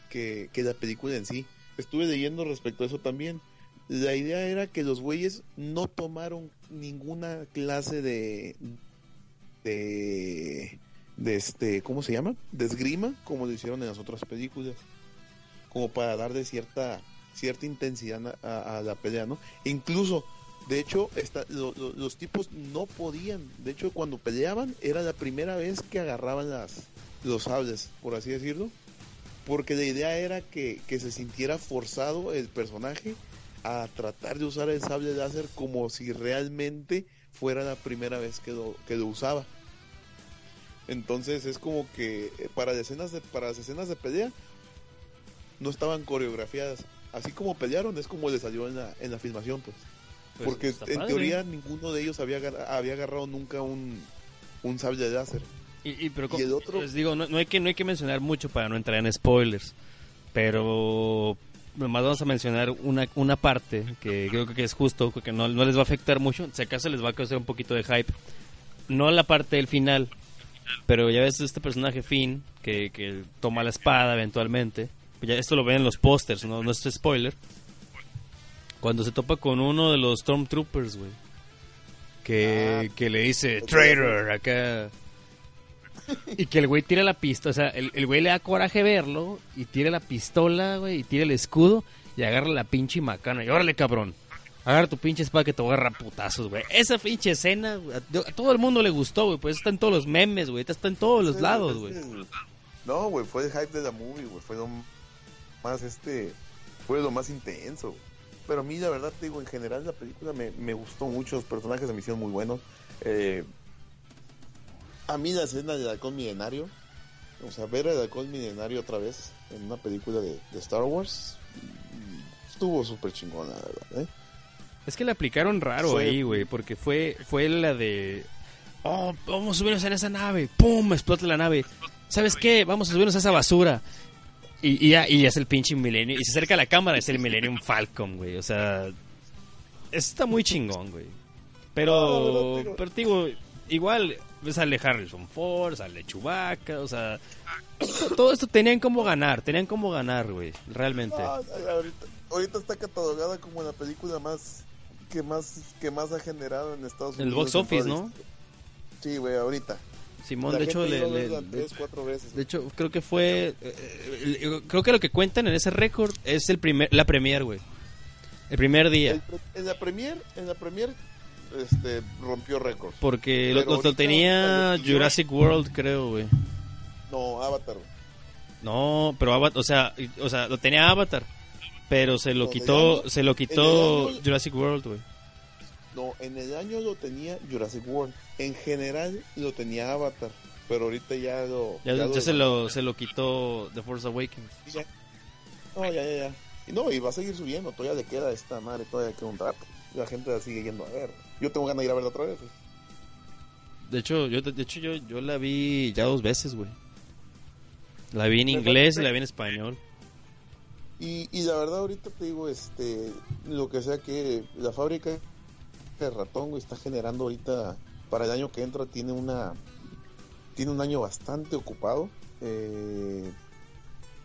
que, que la película en sí. Estuve leyendo respecto a eso también. La idea era que los güeyes no tomaron ninguna clase de de de este, ¿cómo se llama? De esgrima, como lo hicieron en las otras películas. Como para darle cierta cierta intensidad a, a- la pelea, ¿no? Incluso, de hecho, esta- lo- lo- los tipos no podían. De hecho, cuando peleaban, era la primera vez que agarraban las los sables, por así decirlo. Porque la idea era que, que se sintiera forzado el personaje a tratar de usar el sable láser como si realmente fuera la primera vez que lo, que lo usaba. Entonces es como que eh, para las escenas de, para las escenas de pelea no estaban coreografiadas. Así como pelearon es como le salió en la, en la filmación, pues. Pues, Porque en padre. teoría ninguno de ellos había, había agarrado nunca un, un sable láser. Y, y- pero y el otro- les digo, no, no hay que, no hay que mencionar mucho para no entrar en spoilers. Pero nomás vamos a mencionar una, una parte que creo que es justo, que no, no les va a afectar mucho. Si acaso les va a causar un poquito de hype. No la parte del final, pero ya ves este personaje Finn que, que toma la espada eventualmente. Ya esto lo ven en los pósters, no, no es spoiler. Cuando se topa con uno de los Stormtroopers, güey. Que, Ah. que le dice, traitor, acá. Y que el güey tira la pistola, o sea, el, el güey le da coraje verlo y tira la pistola, güey, y tira el escudo y agarra la pinche macana. Y órale, cabrón. Agarra tu pinche espada que te voy a agarrar putazos, güey. Esa pinche escena, güey, a, a todo el mundo le gustó, güey. Pues está en todos los memes, güey. Está en todos los lados, güey. No, güey, fue el hype de la movie, güey. Fue lo más, este, fue lo más intenso. Pero a mí, la verdad, te digo, en general la película me, me gustó mucho. Los personajes me hicieron muy buenos. Eh, a mí la escena del halcón milenario, o sea, ver el halcón milenario otra vez en una película de, de Star Wars, mm, estuvo súper chingona, la verdad, ¿eh? Es que le aplicaron raro Fue- ahí, güey, porque fue, fue la de... Oh, vamos a subirnos en esa nave. ¡Pum! Explota la nave. ¿Sabes qué? Vamos a subirnos a esa basura. Y, y ya, y es el pinche milenio. Y se acerca a la cámara, es el Millennium Falcon, güey. O sea, está muy chingón, güey. Pero, No, no, no, pero- digo, igual sale Harrison Ford, sale Chewbacca, o sea, todo esto tenían como ganar, tenían como ganar, güey, realmente. Ah, ahorita, ahorita está catalogada como la película más que más que más ha generado en Estados El Unidos. box en office, ¿no? Sí, güey, ahorita. Simón, La de hecho, le, le- tres, cuatro veces. De hecho, creo que fue. eh, eh, creo que lo que cuentan en ese récord es el primer, la premier, güey. El primer día. El en la premier, en la premier, este, rompió récord. Porque lo, pero lo- lo ahorita, tenía Jurassic World, creo, güey. No, Avatar. güey. No, pero Avatar, o sea, o sea, lo tenía Avatar. Pero se lo No, quitó, se lo quitó Jurassic World, güey. No, en el año lo tenía Jurassic World. En general lo tenía Avatar, pero ahorita ya lo Ya, ya lo- se lo, se lo quitó The Force Awakens. ya. No, ya, ya, ya. Y no, y va a seguir subiendo, todavía le queda esta madre, todavía queda un rato. La gente la sigue yendo a ver. Yo tengo ganas de ir a verla otra vez. güey. De hecho, yo, de hecho yo, yo la vi ya dos veces, güey. La vi en inglés y la vi en español. Y, y la verdad ahorita te digo, este, lo que sea que la fábrica de ratón güey, está generando ahorita, para el año que entra tiene una, tiene un año bastante ocupado. Eh,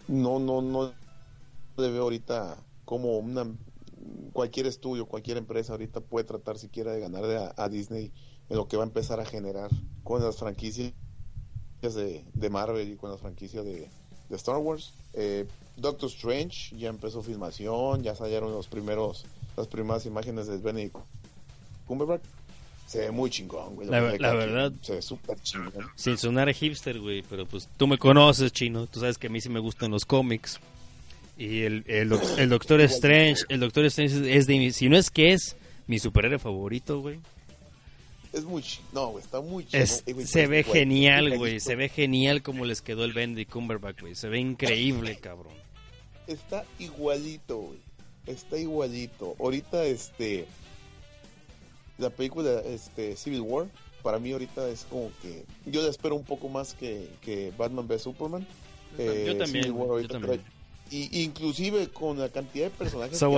no, no, no le veo ahorita como una, cualquier estudio, cualquier empresa ahorita puede tratar siquiera de ganarle a, a Disney en lo que va a empezar a generar con las franquicias de, de Marvel y con las franquicias de, de Star Wars. Eh, Doctor Strange ya empezó filmación, ya salieron los primeros, las primeras imágenes de Benedict Cumberbatch. Se ve muy chingón, güey. La verdad. Se ve súper chingón. Sin sonar hipster, güey, pero pues tú me conoces, chino. Tú sabes que a mí sí me gustan los cómics. Y el, el, doc- el Doctor Strange, el Doctor Strange es- de mi, si no es que es mi superhéroe favorito, güey. Es muy No, güey, está muy chingón. Es- Eh, güey, se ve güey, genial, güey. Se ve genial como les quedó el Bendy Cumberbatch, güey. Se ve increíble, cabrón. Está igualito, güey. Está igualito. Ahorita, este. La película, este, Civil War, para mí ahorita es como que. Yo la espero un poco más que, que Batman vs Superman. Eh, yo también, Civil War yo también. y, inclusive con la cantidad de personajes So que,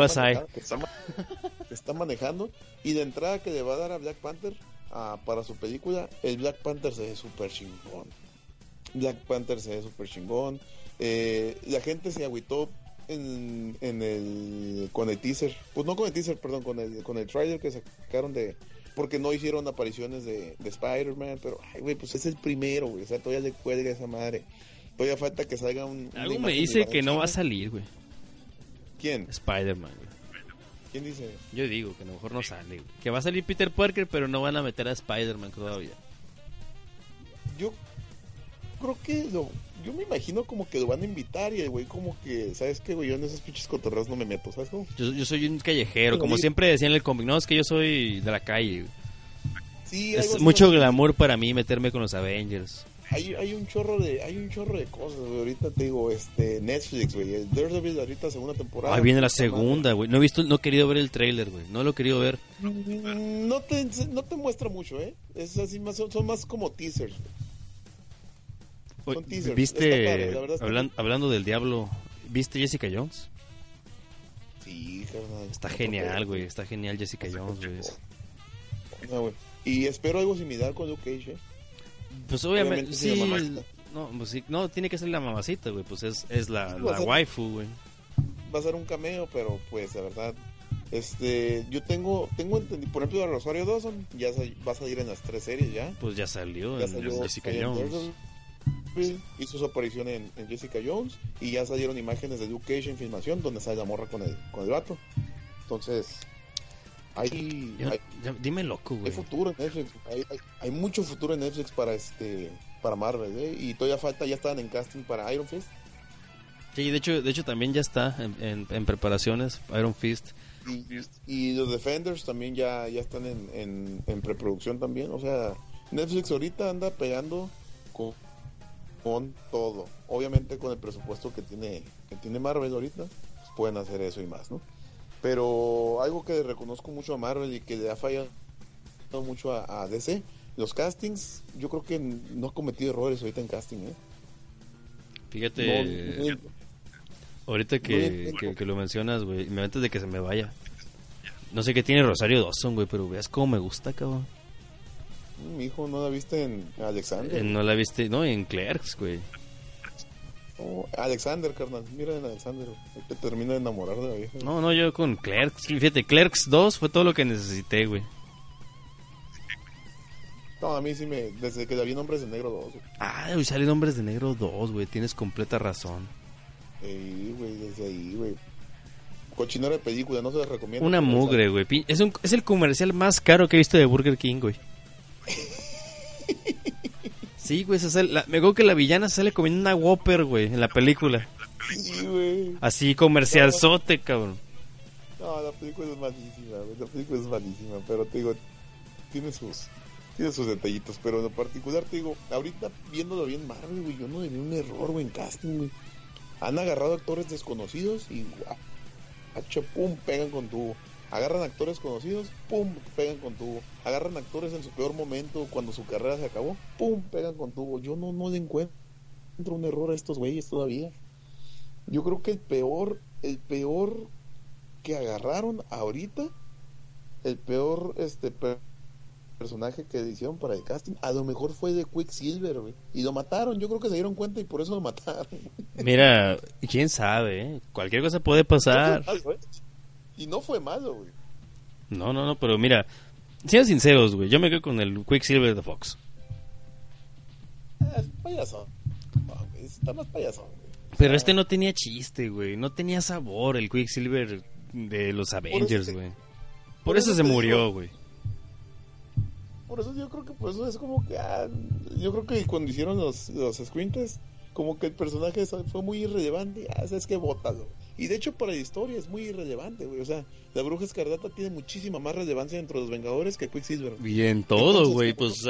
que está, ma- que está manejando y de entrada que le va a dar a Black Panther ah, para su película, el Black Panther se ve súper chingón. Black Panther se ve súper chingón. Eh, la gente se agüitó en, en el con el teaser, pues no con el teaser, perdón, con el con el trailer que sacaron de porque no hicieron apariciones de, de Spider-Man, pero ay güey, pues es el primero, güey, o sea, todavía le cuelga esa madre. Todavía falta que salga un Algo me dice que no va a salir, güey. ¿Quién? Spider-Man, güey. ¿Quién dice? Yo digo que a lo mejor no sale, güey. Que va a salir Peter Parker, pero no van a meter a Spider-Man todavía. Yo creo que lo yo me imagino como que lo van a invitar y el güey como que, ¿sabes qué, güey? Yo en esos pinches cotorreos no me meto, ¿sabes cómo? Yo, yo soy un callejero, como Sí. siempre decían en el cómic. No, es que yo soy de la calle, güey. Sí, Es mucho glamour para mí meterme con los Avengers. Hay, hay un chorro de hay un chorro de cosas, güey. Ahorita te digo, este Netflix, güey, el Daredevil ahorita segunda temporada. Ahí viene la segunda, güey. No he visto, no he querido ver el trailer, güey. No lo he querido ver. Mm, No te no te muestra mucho, ¿eh? Es así más son, más como teasers. Oye, Son teasers. ¿Viste, Está padre, la verdad está hablan- hablando del diablo, ¿viste Jessica Jones? Sí, carnal. Está genial, güey. Está genial Jessica Jones, güey. No, güey. Y espero algo similar con Luke Cage, ¿eh? Pues obviamente, sí. No, pues sí, no, tiene que ser la mamacita, güey. Pues es, es la, Sí, la waifu, güey. Va a ser un cameo, pero pues la verdad Este, yo tengo, tengo entendido, por ejemplo, a Rosario Dawson ya va a salir en las tres series ya. Pues ya salió Ya en salió Jessica Jones. Daredevil, hizo su aparición en, en Jessica Jones y ya salieron imágenes de Luke Cage en filmación donde sale la morra con el, con el vato. Entonces, hay, Ya- hay, ya- dime loco, hay güey. futuro en Netflix. Hay, hay, hay mucho futuro en Netflix para este para Marvel, ¿eh? Y todavía falta, ya estaban en casting para Iron Fist. Sí, de hecho, de hecho también ya está en, en- en preparaciones Iron Fist. Y, y los Defenders también ya, ya están en, en, en preproducción también. O sea, Netflix ahorita anda pegando con, con todo. Obviamente con el presupuesto que tiene, que tiene Marvel ahorita, pues pueden hacer eso y más, ¿no? Pero algo que reconozco mucho a Marvel y que le ha fallado mucho a, a DC, los castings, yo creo que no ha cometido errores ahorita en casting, ¿eh? Fíjate, No, no- ahorita no que, entiendo. que, que lo mencionas, güey, me antes de que se me vaya. No sé qué tiene Rosario Dawson, güey, pero veas cómo me gusta, cabrón. Mi hijo no la viste en Alexander. Eh, no la viste, no, en Clerks, güey. Oh, Alexander, carnal. Mira en Alexander. güey. Te termina de enamorar de la vieja. No, no, yo con Clerks. Fíjate, Clerks 2 fue todo lo que necesité, güey. No, a mí sí me. Desde que la vi en Hombres de Negro 2. güey. Ah, hoy salen Hombres de Negro 2, güey. Tienes completa razón. Sí, güey, desde ahí, güey. Cochinera de película, no se les recomiendo. Una mugre, güey. Es, un- es el comercial más caro que he visto de Burger King, güey. Sí, güey, esa sale- la- me acuerdo que la villana sale comiendo una Whopper, güey, en la película. Sí, güey. Así comercial sote, cabrón. No, la película es malísima, güey. La película es malísima, pero te digo, tiene sus. Tiene sus detallitos, pero en lo particular te digo, ahorita viéndolo bien Marvel, güey, yo no le vi un error, güey, en casting, güey. Han agarrado actores desconocidos y guacho, pum, pegan con tubo. Agarran actores conocidos, pum, pegan con tubo. Agarran actores en su peor momento, cuando su carrera se acabó, pum, pegan con tubo. Yo no, no le encuentro un error a estos güeyes todavía. Yo creo que el peor, el peor que agarraron ahorita, el peor este per- personaje que hicieron para el casting, a lo mejor fue de Quicksilver, güey. Y lo mataron, yo creo que se dieron cuenta y por eso lo mataron. Mira, quién sabe, ¿eh? Cualquier cosa puede pasar. Y no fue malo, güey. No, no, no, pero mira, sean sinceros, güey. Yo me quedo con el Quicksilver de Fox. Ah, Es payaso. Está más payaso, güey. Pero sea, este no tenía chiste, güey. No tenía sabor el Quicksilver de los Avengers, güey. Por, por eso, eso se murió, digo. güey. Por eso yo creo que por eso es como que ah, yo creo que cuando hicieron los, los screenplays, como que el personaje fue muy irrelevante, ah, sabes que bótalo. Y de hecho para la historia es muy irrelevante, güey. O sea, la bruja escarlata tiene muchísima más relevancia dentro de los Vengadores que Quicksilver. Y en todo, güey. Pues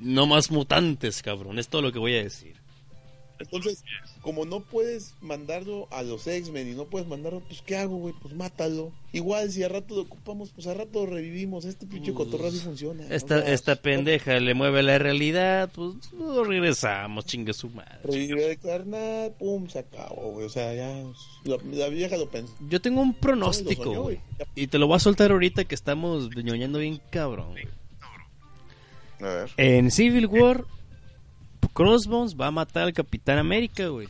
no más mutantes, cabrón. Es todo lo que voy a decir. Entonces, como no puedes mandarlo a los X-Men y no puedes mandarlo, pues ¿qué hago, güey? Pues mátalo. Igual si a rato lo ocupamos, pues a rato lo revivimos. Este pinche Pues, cotorra sí funciona. Esta, esta pendeja le mueve la realidad, pues lo regresamos, chingue su madre. Revive el carnal, pum, se acabó, güey. O sea, ya. La, la vieja lo pensó. Yo tengo un pronóstico, soñó, güey. güey. Y te lo voy a soltar ahorita que estamos ñoñando bien cabrón, güey. A ver. En Civil War, Crossbones va a matar al Capitán América, güey.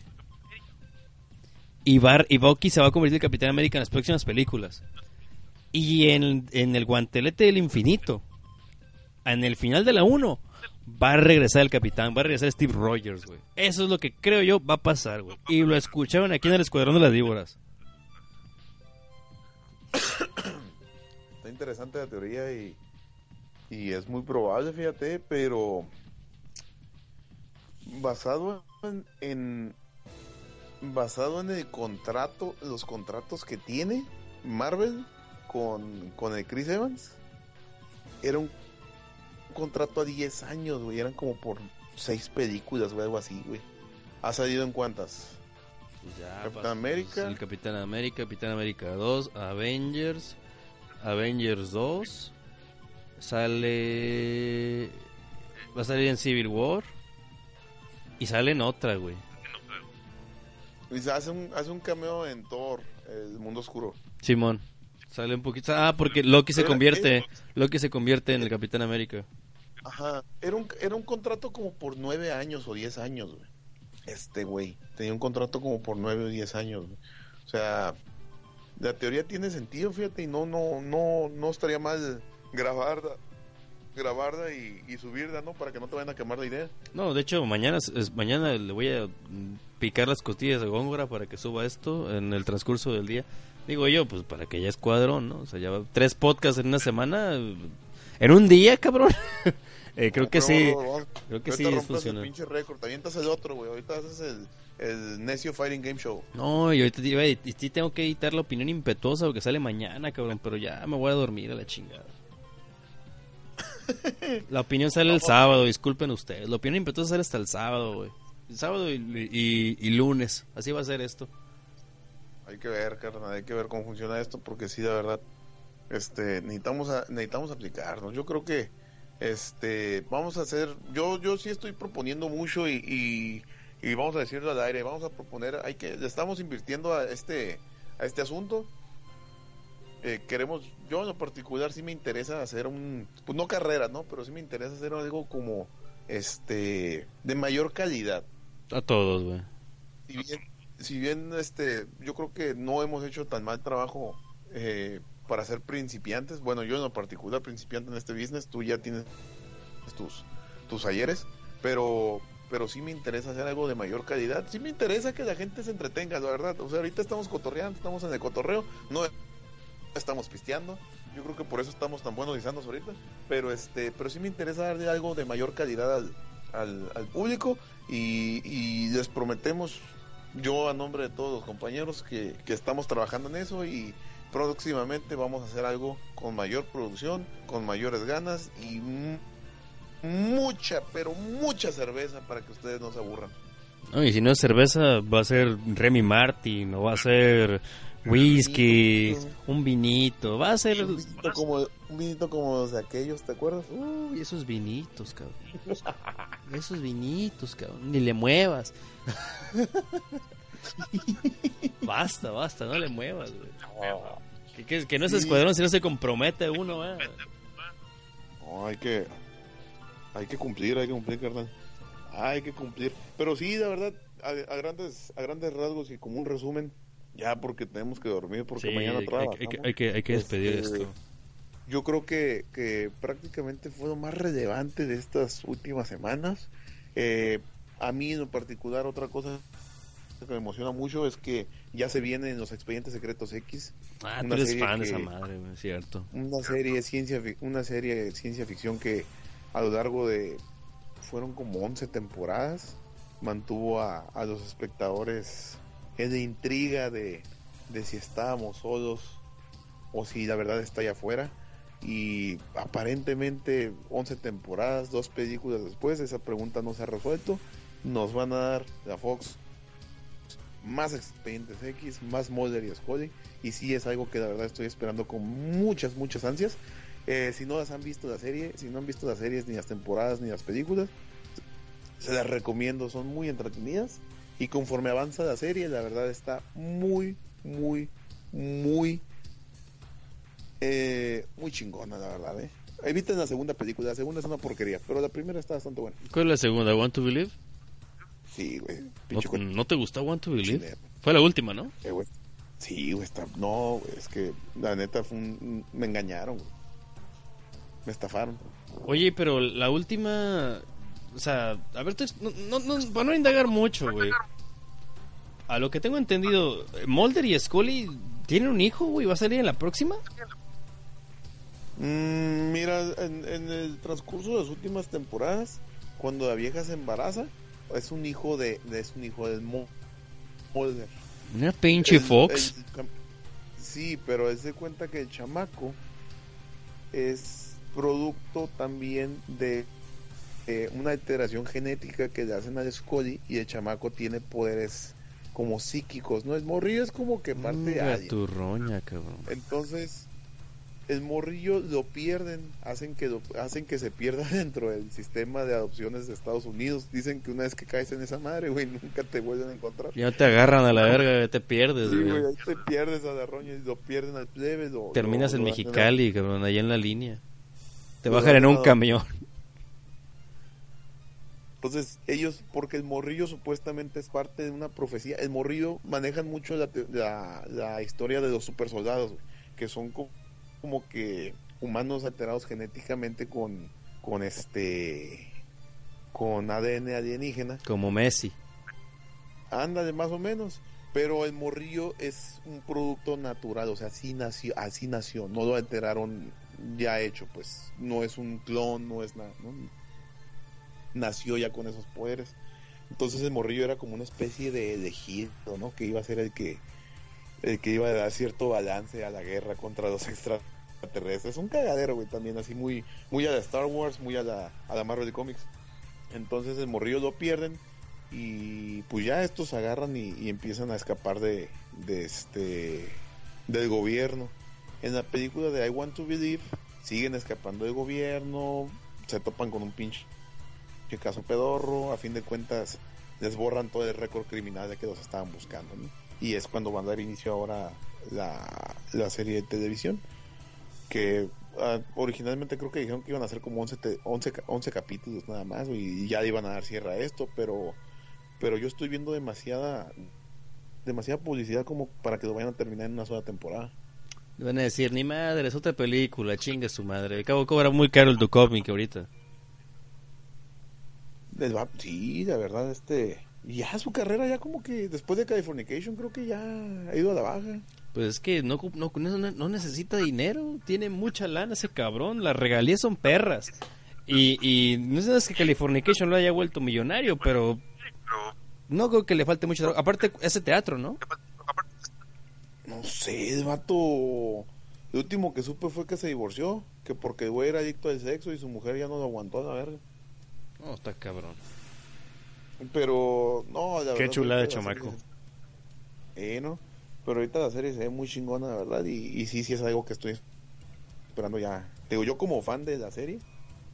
Y, Bar y Bucky se va a convertir en Capitán América en las próximas películas. Y en, en el guantelete del infinito, en el final de la 1, va a regresar el Capitán, va a regresar Steve Rogers, güey. Eso es lo que creo yo va a pasar, güey. Y lo escucharon aquí en el Escuadrón de las Víboras. Está interesante la teoría y, y es muy probable, fíjate, pero basado en, en- basado en el contrato, los contratos que tiene Marvel con, con el Chris Evans, era un contrato a 10 años, güey, eran como por 6 películas, güey, algo así, güey. ¿Ha salido en cuántas? Capitán América. El Capitán América, Capitán América 2, Avengers, Avengers 2. Sale. Va a salir en Civil War. Y sale en otra, güey. Hace un, hace un cameo en Thor, el mundo oscuro. Simón. Sale un poquito. Ah, porque Loki se convierte. Loki se convierte en el Capitán América. Ajá, era un, era un contrato como por nueve años o diez años, güey. Este güey tenía un contrato como por nueve o diez años, güey. O sea, la teoría tiene sentido, fíjate, y no, no, no, no estaría mal grabarla, grabarla y, y subirla, ¿no? Para que no te vayan a quemar la idea. No, de hecho, mañana, es- mañana le voy a picar las costillas de Góngora para que suba esto en el transcurso del día. Digo yo, pues para que ya es cuadrón, ¿no? O sea, ya va- tres podcasts en una semana, en un día, cabrón. Eh, creo No, que sí, vamos, vamos. creo que sí funciona. el pinche récord, también estás el otro, güey. Ahorita haces el, el Necio Fighting Game Show. No, y ahorita edit- y sí tengo que editar la opinión impetuosa porque sale mañana, cabrón, pero ya me voy a dormir a la chingada. La opinión sale el sábado, disculpen ustedes. La opinión impetuosa sale hasta el sábado, güey. El sábado y, y- y lunes, así va a ser esto. Hay que ver, carnal, hay que ver cómo funciona esto, porque sí, la verdad, este, necesitamos, a- necesitamos aplicarnos. Yo creo que, este, vamos a hacer, yo, yo sí estoy proponiendo mucho y, y, y vamos a decirlo al aire, vamos a proponer, hay que, le estamos invirtiendo a este, a este asunto. Eh, queremos, yo en lo particular sí me interesa hacer un, pues no carrera, ¿no? Pero sí me interesa hacer algo como, este, de mayor calidad A todos, güey. si bien, si bien este, yo creo que no hemos hecho tan mal trabajo eh, para ser principiantes, bueno, yo en lo particular principiante en este business, tú ya tienes tus, tus ayeres, pero, pero sí me interesa hacer algo de mayor calidad, sí me interesa que la gente se entretenga, la verdad, o sea, ahorita estamos cotorreando, estamos en el cotorreo, no estamos pisteando, yo creo que por eso estamos tan buenos guisándose ahorita, pero este, pero sí me interesa darle algo de mayor calidad al, al, público. Y, les prometemos yo a nombre de todos los compañeros que, que estamos trabajando en eso. Y próximamente vamos a hacer algo con mayor producción, con mayores ganas y mu- mucha, pero mucha cerveza para que ustedes no se aburran. Y si no es cerveza, va a ser Remy Martin, o va a ser whisky, un vinito, va a ser... Un vinito como, un vinito como los de aquellos, ¿te acuerdas? Uy, esos vinitos, cabrón. Esos vinitos, cabrón. Ni le muevas. basta, basta, no le muevas, güey. Que, que- que no es Sí. escuadrón si no se compromete uno, eh. No, hay que hay que cumplir, hay que cumplir, carnal. Hay que cumplir. Pero sí, la verdad, a, a grandes a grandes rasgos y como un resumen, ya porque tenemos que dormir, porque Sí, mañana trabajamos. hay que, hay que- hay que despedir Este, esto. Yo creo que, que prácticamente fue lo más relevante de estas últimas semanas. Eh, a mí en particular, otra cosa que me emociona mucho es que ya se vienen los expedientes secretos X, Ah, tú eres serie fan de esa madre, güey, cierto. una serie de ciencia una serie de ciencia ficción que a lo largo de fueron como 11 temporadas mantuvo a, a los espectadores en la intriga de, de si estábamos solos o si la verdad está allá afuera y aparentemente 11 temporadas, dos películas después esa pregunta no se ha resuelto nos van a dar la Fox más expedientes X, más Mulder y Scully y sí es algo que la verdad estoy esperando con muchas, muchas ansias. Eh, si no las han visto la serie, si no han visto las series, ni las temporadas, ni las películas, se las recomiendo, son muy entretenidas. Y conforme avanza la serie, la verdad está muy, muy, muy, eh, muy chingona, la verdad. Eh. Eviten la segunda película, la segunda es una porquería, pero la primera está bastante buena. ¿Cuál es la segunda? ¿Want to Believe? Sí, güey. ¿No, ¿no te gustó Want to Believe? chile, Fue la última, ¿no? eh, güey. Sí, güey, está. No, güey, es que la neta fue un- me engañaron, güey. Me estafaron. Oye, pero la última... O sea, a ver, no, no, no, para no indagar mucho, güey. A lo que tengo entendido, Mulder y Scully tienen un hijo, güey. ¿Va a salir en la próxima? Mm, mira, en, en el transcurso de las últimas temporadas, cuando la vieja se embaraza, es un hijo de, de- es un hijo Mo- Mulder. Una pinche El- Fox. el sí, pero es de cuenta que el chamaco es producto también de eh, una alteración genética que le hacen al Scully y el chamaco tiene poderes como psíquicos, ¿no? El morrillo es como que parte de alguien. tu roña, cabrón. Entonces, el morrillo lo pierden, hacen que lo- hacen que se pierda dentro del sistema de adopciones de Estados Unidos. Dicen que una vez que caes en esa madre, güey, nunca te vuelven a encontrar. Ya te agarran a la verga, te pierdes, Sí, güey. ahí te pierdes a la roña y lo pierden al plebe. lo- Terminas lo- en Mexicali, cabrón, allá en la línea. Te bajan en un camión. Entonces, ellos, porque el morrillo supuestamente es parte de una profecía, el morrillo manejan mucho la, la, la historia de los super soldados, que son co- como que humanos alterados genéticamente con, con este, con ADN alienígena. Como Messi. Ándale, más o menos. Pero el morrillo es un producto natural, o sea, así nació, así nació, no lo alteraron ya hecho, pues no es un clon, no es nada, ¿no? Nació ya con esos poderes. Entonces el morrillo era como una especie de elegido, ¿no? Que iba a ser el que el que iba a dar cierto balance a la guerra contra los extraterrestres. Un cagadero, güey, también así muy muy a la Star Wars, muy a la a la Marvel Comics. Entonces el morrillo lo pierden y pues ya estos agarran y, y empiezan a escapar de, de este del gobierno. En la película de I Want to Believe siguen escapando del gobierno, se topan con un pinche caso pedorro, a fin de cuentas les borran todo el récord criminal de que los estaban buscando, ¿no? Y es cuando van a dar inicio ahora la, la serie de televisión, que ah, originalmente creo que dijeron que iban a ser como 11, te- 11, ca- 11 capítulos nada más, y ya iban a dar cierre a esto, pero, pero yo estoy viendo demasiada, demasiada publicidad como para que lo vayan a terminar en una sola temporada. Van a decir, ni madre, es otra película, chinga su madre. Al cabo cobra muy caro el Duchovny ahorita. Sí, la verdad, este, ya su carrera ya como que después de Californication creo que ya ha ido a la baja. Pues es que no, no, no necesita dinero, tiene mucha lana ese cabrón, las regalías son perras. Y, y no es que Californication lo haya vuelto millonario, pero no creo que le falte mucho trabajo. Aparte, ese teatro, ¿no? No sé, el vato. Lo último que supe fue que se divorció. Que porque el güey era adicto al sexo y su mujer ya no lo aguantó a la verga. No, está cabrón. Pero, no, la Qué verdad. chulada de chamaco. Eh, ¿no? Pero ahorita la serie se ve muy chingona, la verdad. Y, y sí, sí es algo que estoy esperando ya. Digo, yo como fan de la serie,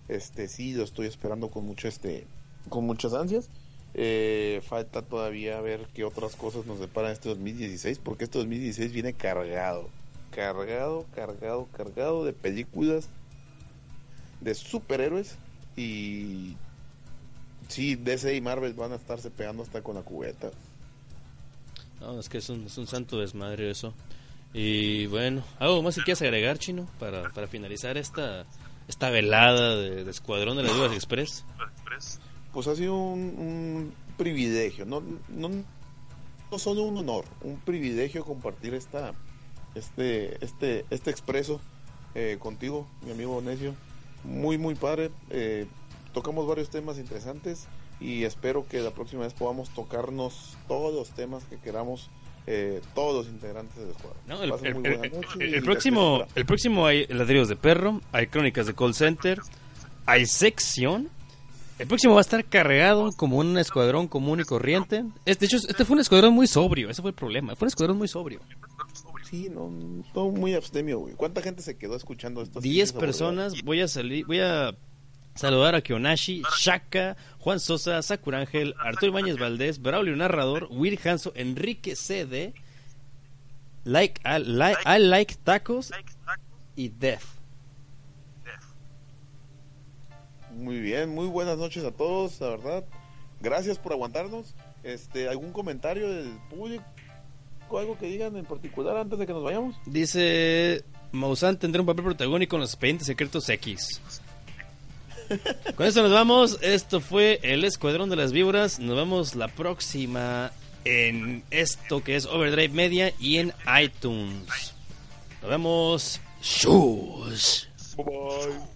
este, sí lo estoy esperando con mucho, este, con muchas ansias. Eh, falta todavía ver qué otras cosas nos deparan este 2016, porque este 2016 viene cargado, cargado, cargado, cargado de películas de superhéroes y sí, DC y Marvel van a estarse pegando hasta con la cubeta. No, es que es un, es un santo desmadre eso. Y bueno, ¿algo más que quieras agregar, Chino? Para, para finalizar esta, esta velada de, de Escuadrón de las Divas Express. Pues ha sido un, un privilegio, no, no, no solo un honor, un privilegio compartir esta, este, este, este expreso eh, contigo, mi amigo Necio. Muy, muy padre. eh, tocamos varios temas interesantes y espero que la próxima vez podamos tocarnos todos los temas que queramos, eh, todos los integrantes del escuadrón. No, el, próximo, el próximo hay ladrillos de perro, hay crónicas de call center, hay sección. El próximo va a estar cargado como un escuadrón común y corriente. Es- de hecho, este fue un escuadrón muy sobrio, ese fue el problema. Fue un escuadrón muy sobrio. Sí, no, todo muy abstemio, güey. ¿Cuánta gente se quedó escuchando esto? 10 personas. Voy a salir, voy a saludar a Kionashi, Shaka, Juan Sosa, Sakurángel, Arturo Ibáñez Valdés, Braulio Narrador, Will Hanso, Enrique CD, like, I, like, I like tacos y Death. Muy bien, muy buenas noches a todos, la verdad. Gracias por aguantarnos. Este, ¿algún comentario del público? ¿Algo que digan en particular antes de que nos vayamos? Dice Maussan tendrá un papel protagónico en los expedientes secretos X. Con esto nos vamos. Esto fue el Escuadrón de las Víboras. Nos vemos la próxima en esto que es Overdrive Media y en iTunes. Nos vemos. Shush. Bye bye.